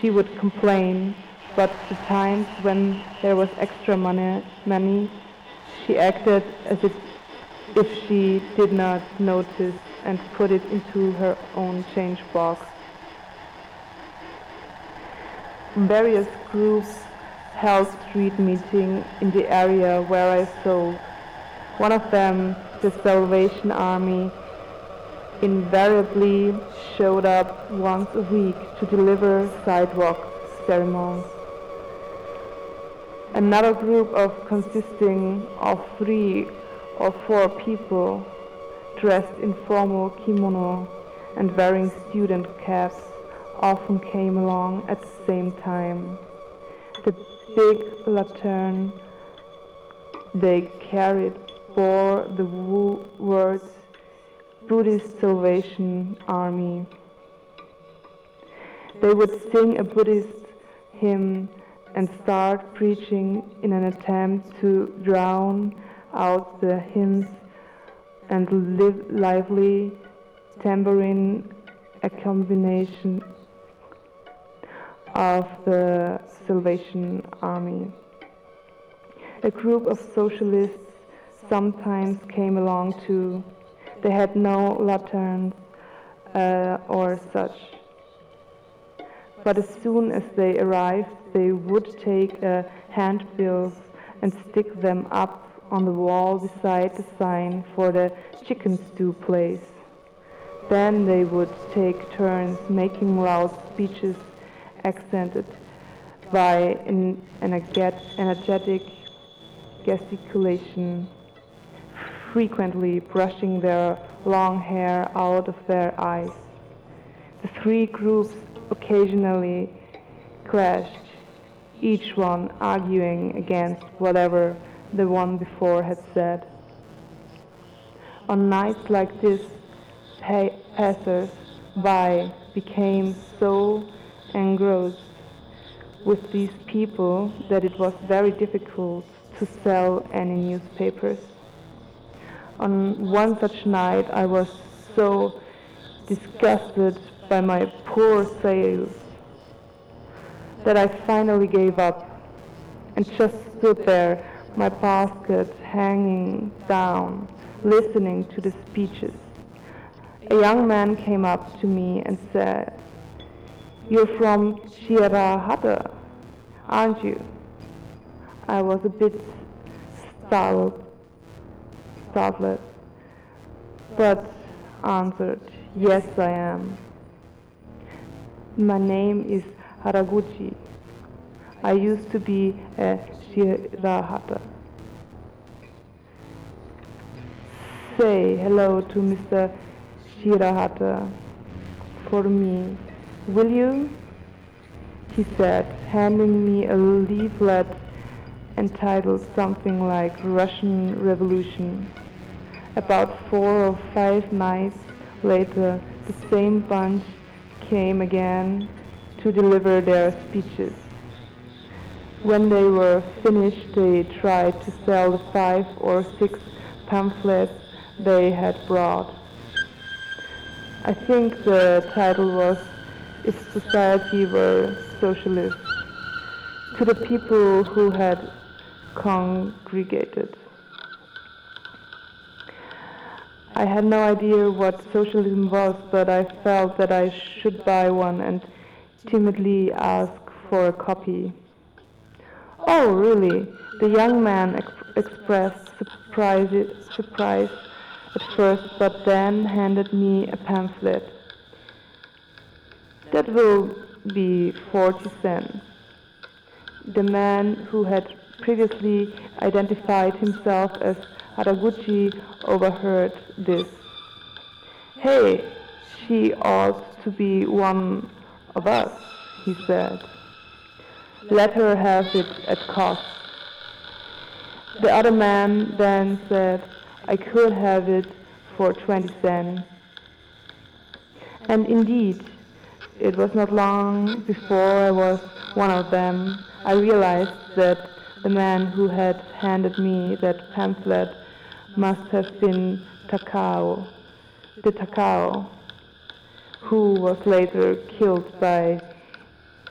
She would complain, but the times when there was extra money, money, she acted as if, if she did not notice and put it into her own change box. Various groups held street meeting in the area where I sold. One of them the Salvation Army invariably showed up once a week to deliver sidewalk ceremonies. Another group of consisting of three or four people dressed in formal kimono and wearing student caps often came along at the same time. The big lantern they carried bore the words Buddhist Salvation Army. They would sing a Buddhist hymn and start preaching in an attempt to drown out the hymns and live lively tambourine a combination of the Salvation Army. A group of socialists sometimes came along too. They had no lanterns uh, or such. But as soon as they arrived, they would take uh, handbills and stick them up on the wall beside the sign for the chicken stew place. Then they would take turns making loud speeches accented by an energetic gesticulation frequently brushing their long hair out of their eyes. The three groups occasionally clashed, each one arguing against whatever the one before had said. On nights like this, passers by became so engrossed with these people that it was very difficult to sell any newspapers on one such night I was so disgusted by my poor sales that I finally gave up and just stood there, my basket hanging down, listening to the speeches. A young man came up to me and said, You're from Shirahata, aren't you? I was a bit startled, startled, but answered, Yes, I am. My name is Haraguchi. I used to be a Shirahata. Say hello to Mr. Shirahata for me, will you? He said, handing me a leaflet entitled something like Russian Revolution. About four or five nights later, the same bunch came again to deliver their speeches. When they were finished, they tried to sell the five or six pamphlets they had brought. I think the title was If Society Were Socialist, to the people who had congregated. I had no idea what socialism was, but I felt that I should buy one and timidly ask for a copy. Oh, really? The young man ex- expressed surprise, surprise at first, but then handed me a pamphlet. That will be 40 cents. The man who had previously identified himself as Haraguchi overheard this. Hey, she ought to be one of us, he said. Let her have it at cost. The other man then said, I could have it for 20 cents. And indeed, it was not long before I was one of them. I realized that the man who had handed me that pamphlet must have been Takao, the Takao, who was later killed by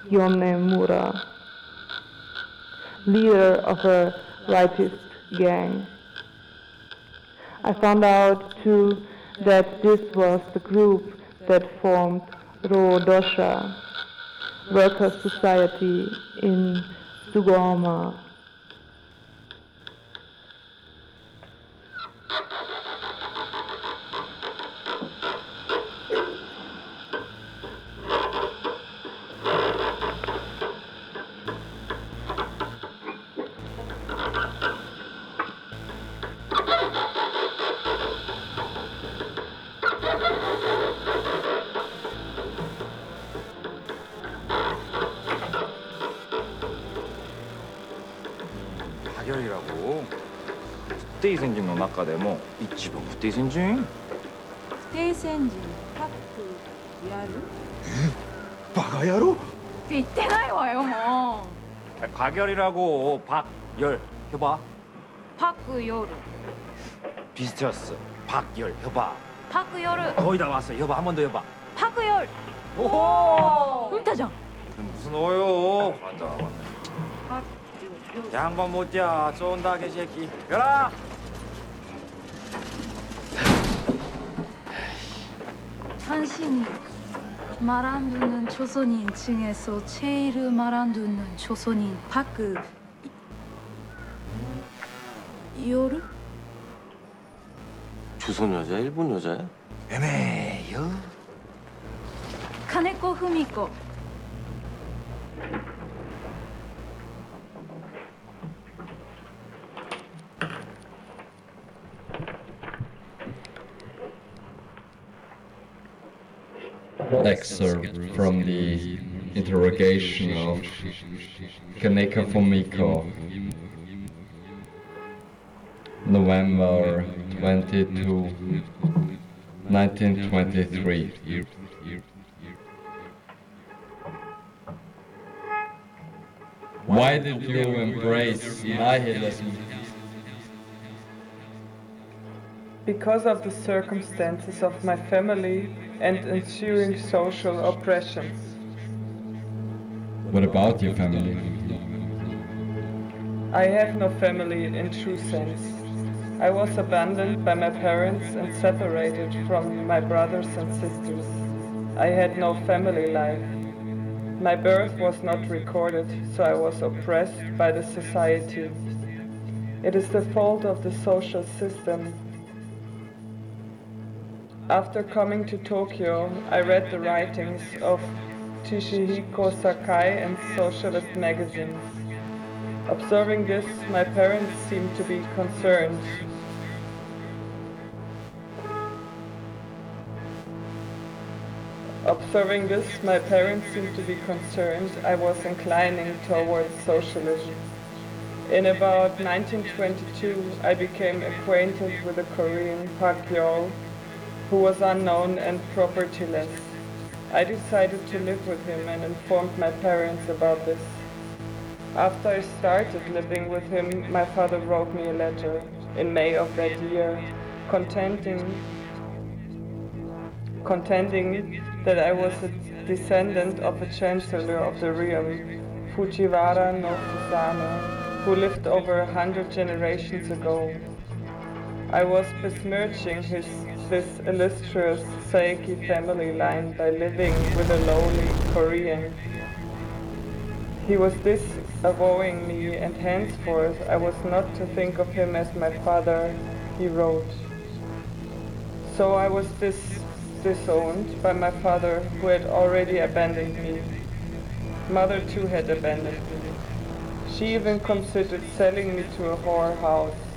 Yonemura, leader of a rightist gang. I found out too that this was the group that formed Rodosha, Workers' Society in Sugamo. 파결이라고.不定戦人の中でも一番不定戦人不定戦時パックやるバカ野郎って言ってないわよもう 파결이라고 박열 해봐 パク夜 비슷했어 박열 해봐 パク夜 거의 다 왔어 해봐 한 번 더 해봐 パク夜 오호 見たじゃん 무슨 어요 맞다 맞다 パク夜 양반 못야. 쫀다 개새끼. 열아! 당신이 말한두는 조선인 중에서 제일 말한두는 조선인 파크 요르? 조선 여자, 일본 여자야? 애매해요. 카네코 후미코 excerpt from the interrogation of Kaneko Fumiko, November 22, 1923. Why did you embrace nihilism? Because of the circumstances of my family and ensuing social oppressions. What about your family? I have no family in true sense. I was abandoned by my parents and separated from my brothers and sisters. I had no family life. My birth was not recorded, so I was oppressed by the society. It is the fault of the social system. After coming to Tokyo, I read the writings of Toshihiko Sakai and socialist magazines. Observing this, my parents seemed to be concerned. Observing this, my parents seemed to be concerned I was inclining towards socialism. In about 1922, I became acquainted with a Korean Park Yeol who was unknown and propertyless. I decided to live with him and informed my parents about this. After I started living with him, my father wrote me a letter in May of that year, contending, contending that I was a descendant of a chancellor of the realm, Fujiwara no Kusano, who lived over a hundred generations ago. I was besmirching his, this illustrious Saeki family line by living with a lowly Korean. He was disavowing me, and henceforth I was not to think of him as my father, he wrote. So I was dis- disowned by my father, who had already abandoned me. Mother too had abandoned me. She even considered selling me to a whorehouse.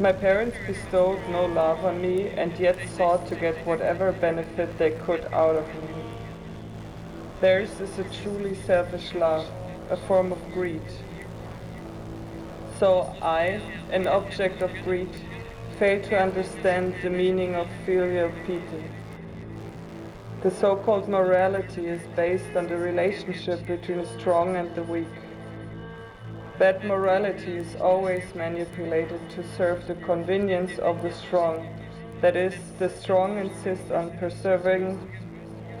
My parents bestowed no love on me and yet sought to get whatever benefit they could out of me. Theirs is a truly selfish love, a form of greed. So I, an object of greed, fail to understand the meaning of filial piety. The so-called morality is based on the relationship between the strong and the weak. Bad morality is always manipulated to serve the convenience of the strong. That is, the strong insists on preserving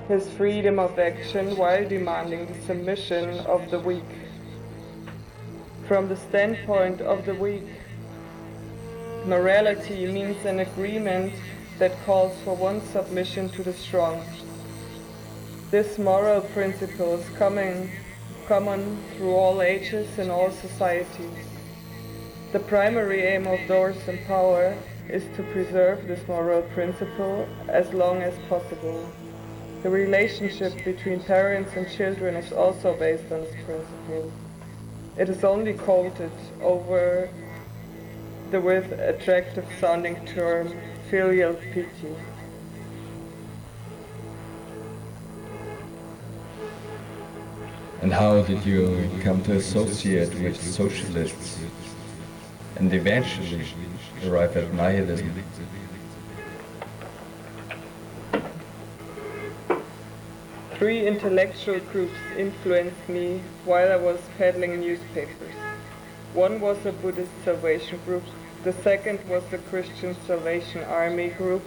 his freedom of action while demanding the submission of the weak. From the standpoint of the weak, morality means an agreement that calls for one's submission to the strong. This moral principle is coming, common through all ages and all societies. The primary aim of those in power is to preserve this moral principle as long as possible. The relationship between parents and children is also based on this principle. It is only quoted over the with attractive sounding term filial piety. And how did you come to associate with socialists and eventually arrive at nihilism? Three intellectual groups influenced me while I was peddling newspapers. One was a Buddhist Salvation group, the second was the Christian Salvation Army group,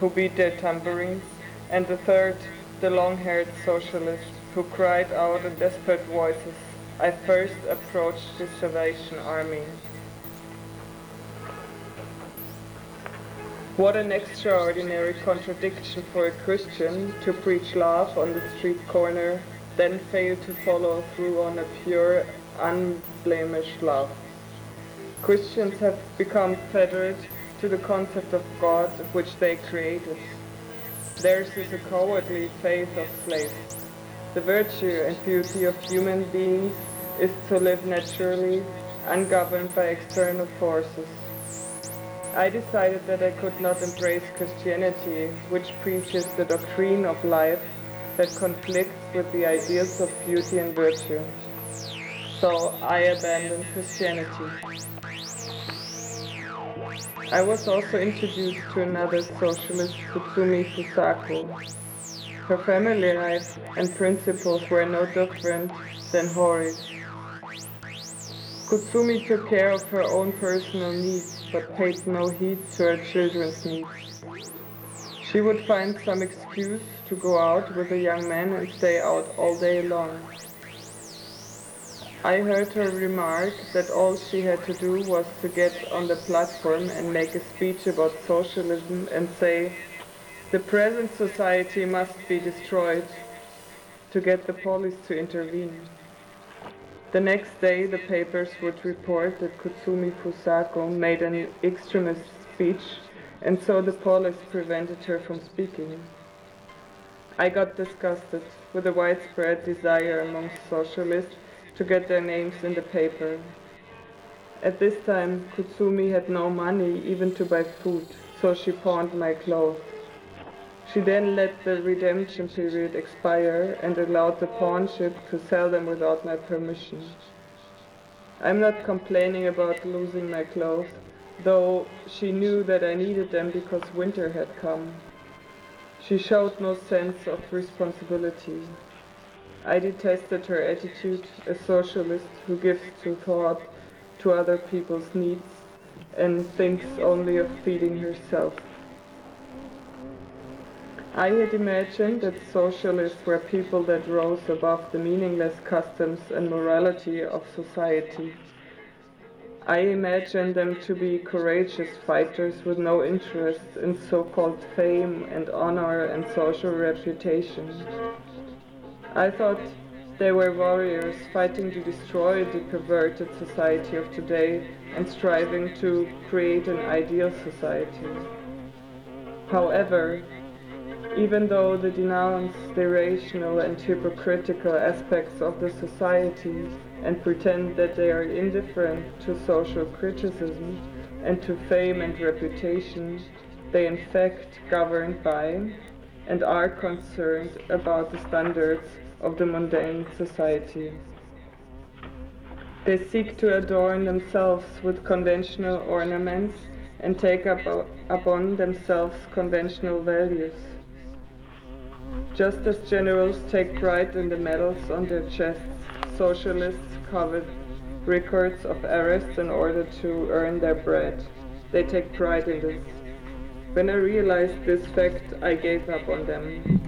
who beat their tambourines, and the third, the long-haired socialists, who cried out in desperate voices, I first approached the Salvation Army. What an extraordinary contradiction for a Christian to preach love on the street corner, then fail to follow through on a pure, unblemished love. Christians have become fettered to the concept of God which they created. Theirs is a cowardly faith of slaves. The virtue and beauty of human beings is to live naturally, ungoverned by external forces. I decided that I could not embrace Christianity, which preaches the doctrine of life that conflicts with the ideals of beauty and virtue. So I abandoned Christianity. I was also introduced to another socialist, Kutsumi Fusako. Her family life and principles were no different than Hori's. Kutsumi took care of her own personal needs, but paid no heed to her children's needs. She would find some excuse to go out with a young man and stay out all day long. I heard her remark that all she had to do was to get on the platform and make a speech about socialism and say, the present society must be destroyed to get the police to intervene. The next day, the papers would report that Kutsumi Fusako made an extremist speech, and so the police prevented her from speaking. I got disgusted with the widespread desire among socialists to get their names in the paper. At this time, Kutsumi had no money even to buy food, so she pawned my clothes. She then let the redemption period expire and allowed the pawn shop to sell them without my permission. I'm not complaining about losing my clothes, though she knew that I needed them because winter had come. She showed no sense of responsibility. I detested her attitude, a socialist who gives to thought to other people's needs and thinks only of feeding herself. I had imagined that socialists were people that rose above the meaningless customs and morality of society. I imagined them to be courageous fighters with no interest in so-called fame and honor and social reputation. I thought they were warriors fighting to destroy the perverted society of today and striving to create an ideal society. However, even though they denounce the irrational and hypocritical aspects of the society and pretend that they are indifferent to social criticism and to fame and reputation, they in fact governed by and are concerned about the standards of the mundane society. They seek to adorn themselves with conventional ornaments and take up upon themselves conventional values. Just as generals take pride in the medals on their chests, socialists covet records of arrests in order to earn their bread. They take pride in this. When I realized this fact, I gave up on them.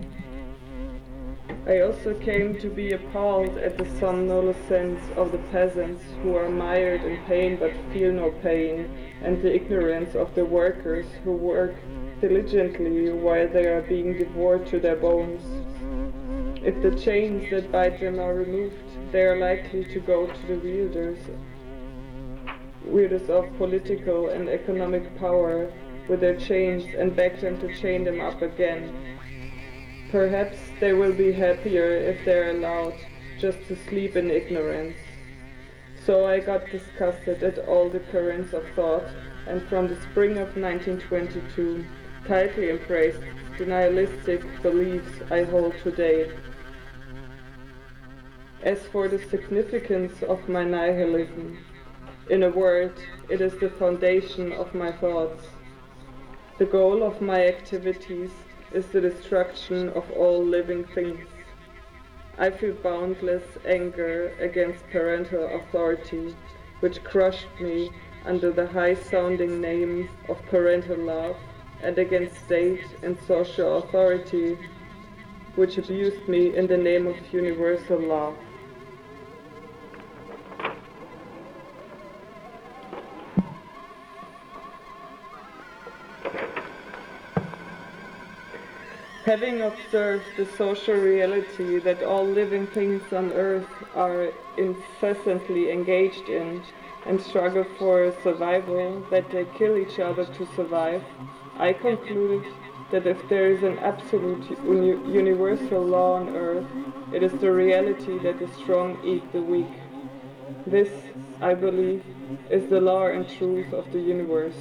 I also came to be appalled at the somnolence of the peasants who are mired in pain but feel no pain, and the ignorance of the workers who work diligently while they are being devoured to their bones. If the chains that bind them are removed, they are likely to go to the wielders, wielders of political and economic power with their chains and beg them to chain them up again. Perhaps they will be happier if they're allowed just to sleep in ignorance. So I got disgusted at all the currents of thought, and from the spring of 1922, tightly embraced the nihilistic beliefs I hold today. As for the significance of my nihilism, in a word, it is the foundation of my thoughts. The goal of my activities is the destruction of all living things. I feel boundless anger against parental authority, which crushed me under the high sounding name of parental love and against state and social authority, which abused me in the name of universal law. Having observed the social reality that all living things on earth are incessantly engaged in and struggle for survival, that they kill each other to survive, I concluded that if there is an absolute uni universal law on earth, it is the reality that the strong eat the weak. This, I believe, is the law and truth of the universe.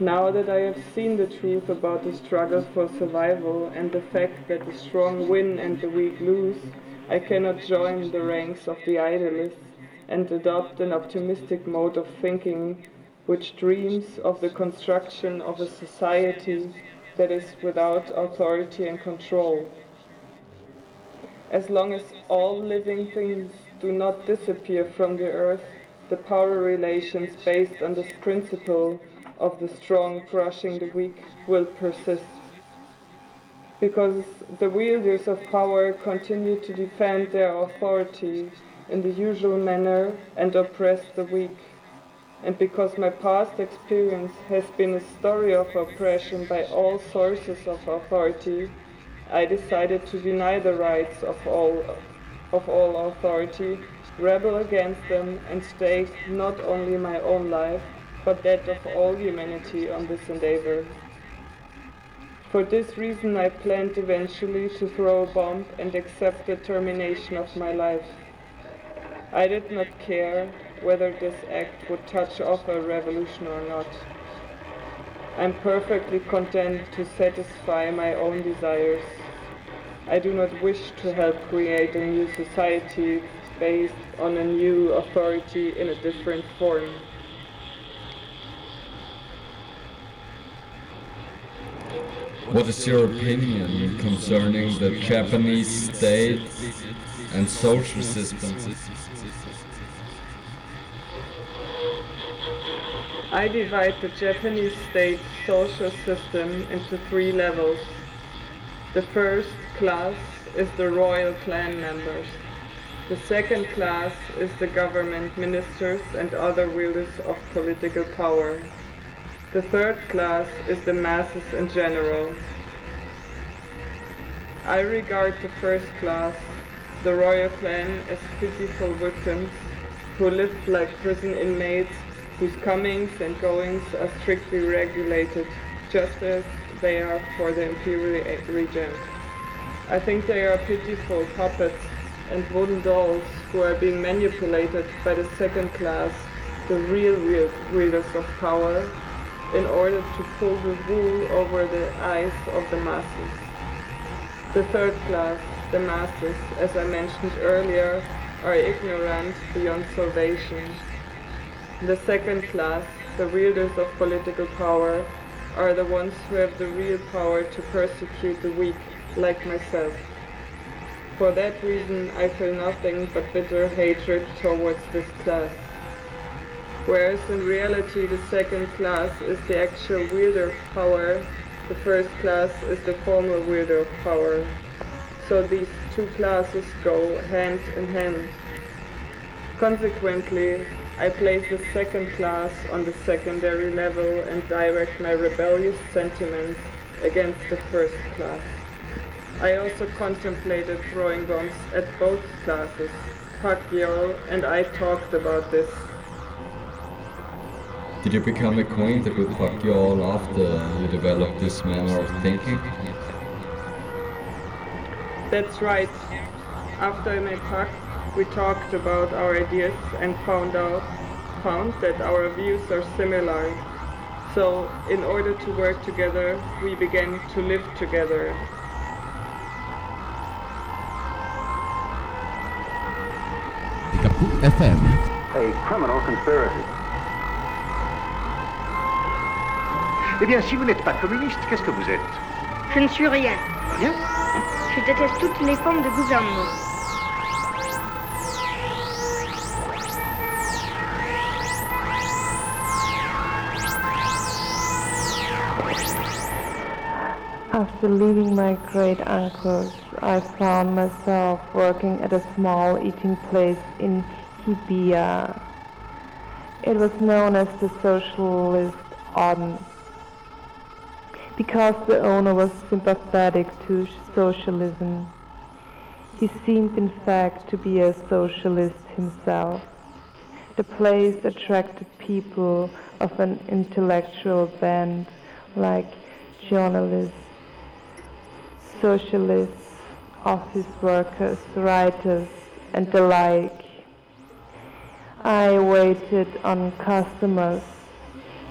Now that I have seen the truth about the struggle for survival and the fact that the strong win and the weak lose, I cannot join the ranks of the idealists and adopt an optimistic mode of thinking which dreams of the construction of a society that is without authority and control. As long as all living things do not disappear from the earth, the power relations based on this principle of the strong crushing the weak will persist. Because the wielders of power continue to defend their authority in the usual manner and oppress the weak. And because my past experience has been a story of oppression by all sources of authority, I decided to deny the rights of all, of all authority, rebel against them, and stake not only my own life, but that of all humanity on this endeavor. For this reason, I planned eventually to throw a bomb and accept the termination of my life. I did not care whether this act would touch off a revolution or not. I'm perfectly content to satisfy my own desires. I do not wish to help create a new society based on a new authority in a different form. What is your opinion concerning the Japanese state and social systems? I divide the Japanese state social system into three levels. The first class is the royal clan members. The second class is the government ministers and other wielders of political power. The third class is the masses in general. I regard the first class, the royal clan, as pitiful victims who live like prison inmates whose comings and goings are strictly regulated, just as they are for the imperial regent. I think they are pitiful puppets and wooden dolls who are being manipulated by the second class, the real, wielders of power, in order to pull the wool over the eyes of the masses. The third class, the masses, as I mentioned earlier, are ignorant beyond salvation. The second class, the wielders of political power, are the ones who have the real power to persecute the weak, like myself. For that reason, I feel nothing but bitter hatred towards this class whereas in reality the second class is the actual wielder of power, the first class is the former wielder of power. So these two classes go hand in hand. Consequently, I place the second class on the secondary level and direct my rebellious sentiments against the first class. I also contemplated throwing bombs at both classes. Park Yeol and I talked about this did you become acquainted with Park Yeol after you developed this manner of thinking? That's right. After I met Pak, we talked about our ideas and found out found that our views are similar. So, in order to work together, we began to live together. FM. A criminal conspiracy. Eh bien, si vous n'êtes pas communiste, qu'est-ce que vous êtes Je ne suis rien. Rien Je déteste toutes les formes de gouvernement. After leaving my great uncles, I found myself working at a small eating place in Hibiya. It was known as the Socialist Oden because the owner was sympathetic to socialism. He seemed in fact to be a socialist himself. The place attracted people of an intellectual bent like journalists, socialists, office workers, writers, and the like. I waited on customers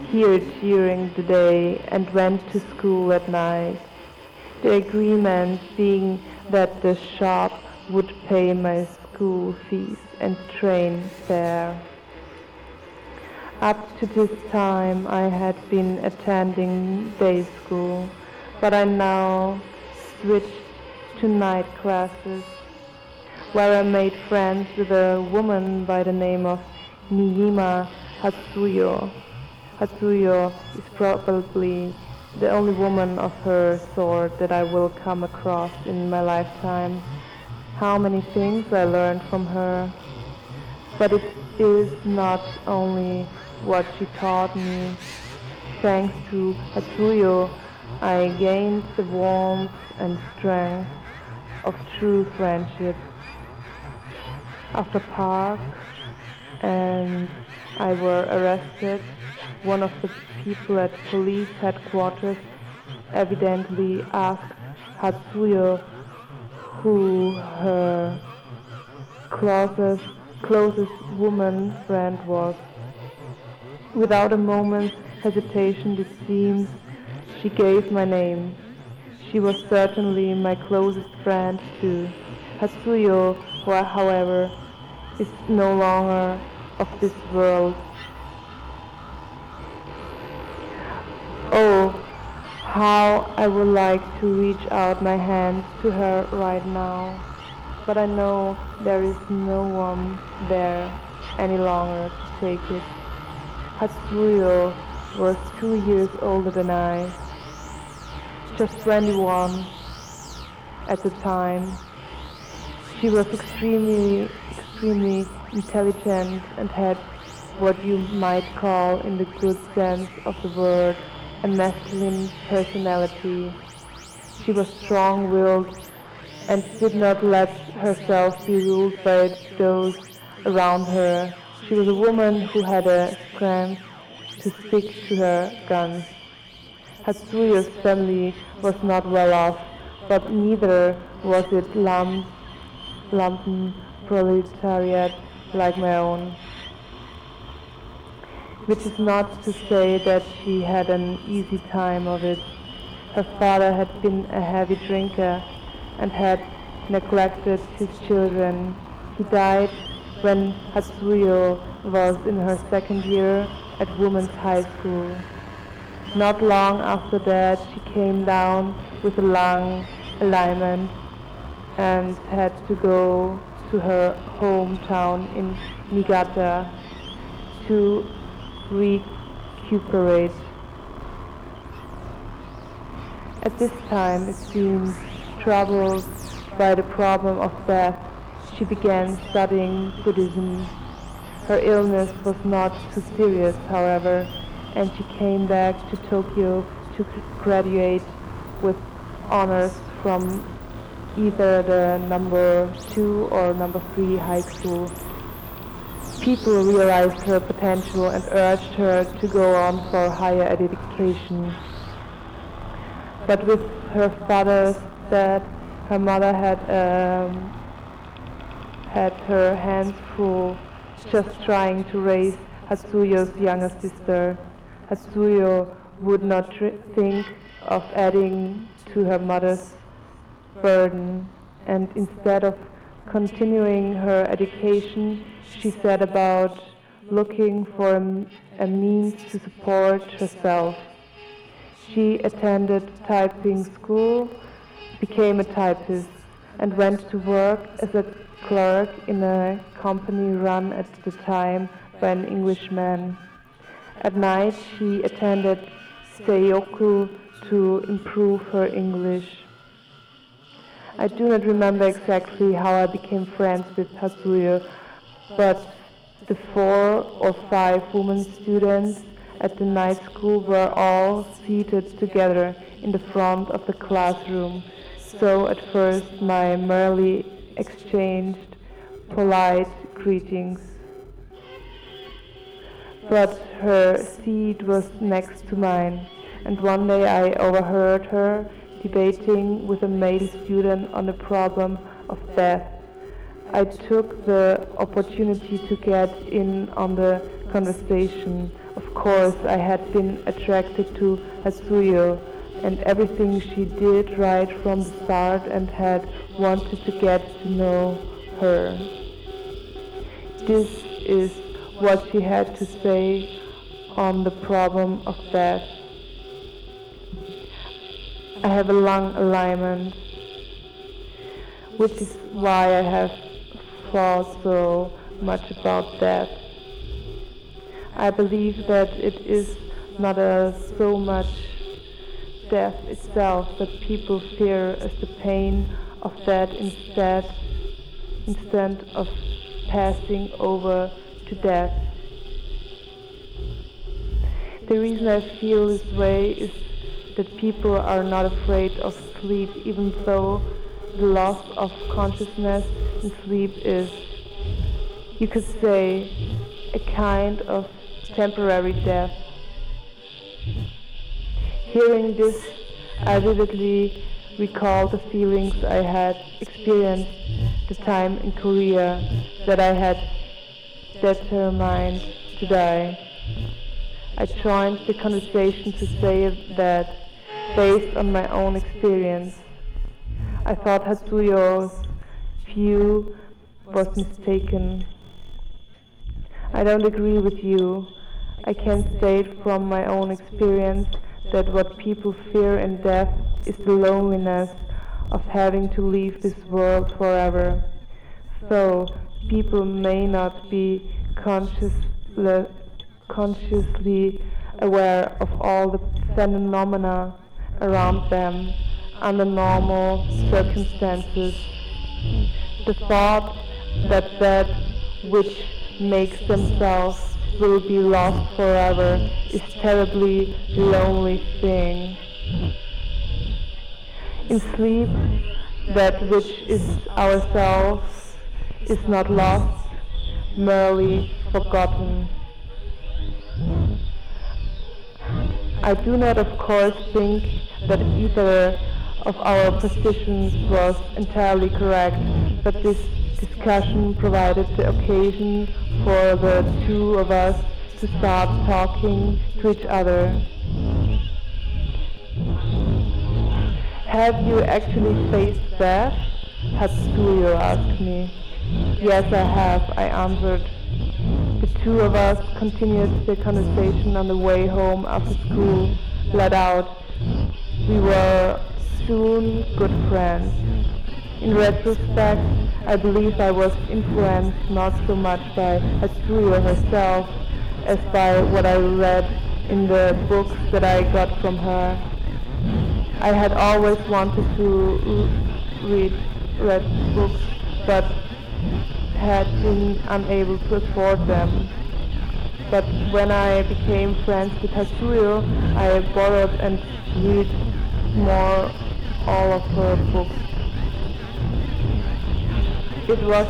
here during the day and went to school at night. The agreement being that the shop would pay my school fees and train fare. Up to this time I had been attending day school, but I now switched to night classes, where I made friends with a woman by the name of Niiyama Hatsuyo. Hatsuyo is probably the only woman of her sort that I will come across in my lifetime. How many things I learned from her. But it is not only what she taught me. Thanks to Hatsuyo, I gained the warmth and strength of true friendship. After Park and I were arrested, one of the people at police headquarters evidently asked Hatsuyo who her closest, closest woman friend was. Without a moment's hesitation, it seems, she gave my name. She was certainly my closest friend too. Hatsuyo, however, is no longer of this world. Oh, how I would like to reach out my hand to her right now. But I know there is no one there any longer to take it. Hatsuyo was two years older than I, just 21 at the time. She was extremely, extremely intelligent and had what you might call, in the good sense of the word, a masculine personality. She was strong-willed and did not let herself be ruled by those around her. She was a woman who had a strength to stick to her guns. Hatsuyo's family was not well off, but neither was it lump, lumpen proletariat like my own. Which is not to say that she had an easy time of it. Her father had been a heavy drinker and had neglected his children. He died when Hatsuyo was in her second year at women's high school. Not long after that, she came down with a lung alignment and had to go to her hometown in Niigata to recuperate. At this time, it seems, troubled by the problem of death, she began studying Buddhism. Her illness was not too serious, however, and she came back to Tokyo to graduate with honors from either the number two or number three high school. People realized her potential and urged her to go on for higher education. But with her father's death, her mother had um, had her hands full just trying to raise Hatsuyo's younger sister. Hatsuyo would not think of adding to her mother's burden, and instead of continuing her education, she set about looking for a, a means to support herself. She attended typing school, became a typist, and went to work as a clerk in a company run at the time by an Englishman. At night, she attended Seisoku to improve her English. I do not remember exactly how I became friends with Hatsuyo, but the four or five women students at the night school were all seated together in the front of the classroom. So at first my merely exchanged polite greetings. But her seat was next to mine, and one day I overheard her debating with a male student on the problem of death. I took the opportunity to get in on the conversation. Of course, I had been attracted to Hatsuyo and everything she did right from the start and had wanted to get to know her. This is what she had to say on the problem of death. I have a lung alignment, which is why I have thought so much about death. I believe that it is not a, so much death itself that people fear as the pain of that instead instead of passing over to death. The reason I feel this way is that people are not afraid of sleep, even though the loss of consciousness in sleep is, you could say, a kind of temporary death. Hearing this, I vividly recall the feelings I had experienced the time in Korea that I had determined to die. I joined the conversation to say that, based on my own experience, I thought Hatsuyo's view was mistaken. I don't agree with you. I can state from my own experience that what people fear in death is the loneliness of having to leave this world forever. So people may not be consciously, consciously aware of all the phenomena around them under normal circumstances. The thought that that which makes themselves will be lost forever is terribly lonely thing. In sleep, that which is ourselves is not lost, merely forgotten. I do not, of course, think that either of our positions was entirely correct, but this discussion provided the occasion for the two of us to start talking to each other. Have you actually faced death? Hatsuyo asked me. Yes, I have, I answered. The two of us continued the conversation on the way home after school, let out. We were soon good friends. In retrospect, I believe I was influenced not so much by Hatsuyo herself as by what I read in the books that I got from her. I had always wanted to read read books, but had been unable to afford them. But when I became friends with Hatsuyo, I borrowed and read more all of her books. It was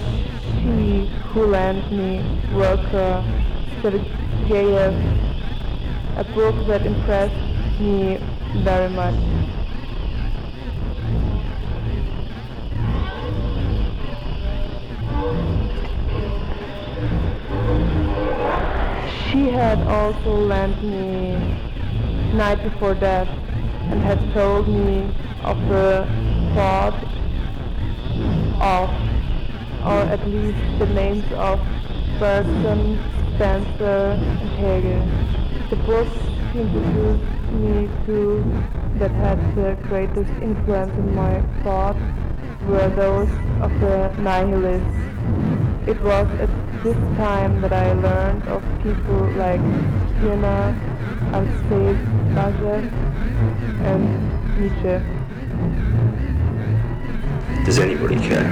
she who lent me Worker Shevyrev, a book that impressed me very much. She had also lent me Night Before Death and had told me of the thought of, or at least the names of Bergson, Spencer, and Hegel. The books introduced me to that had the greatest influence in my thought were those of the nihilists. It was at this time that I learned of people like Stirner, Alceste Bazet, and Nietzsche. Does anybody care?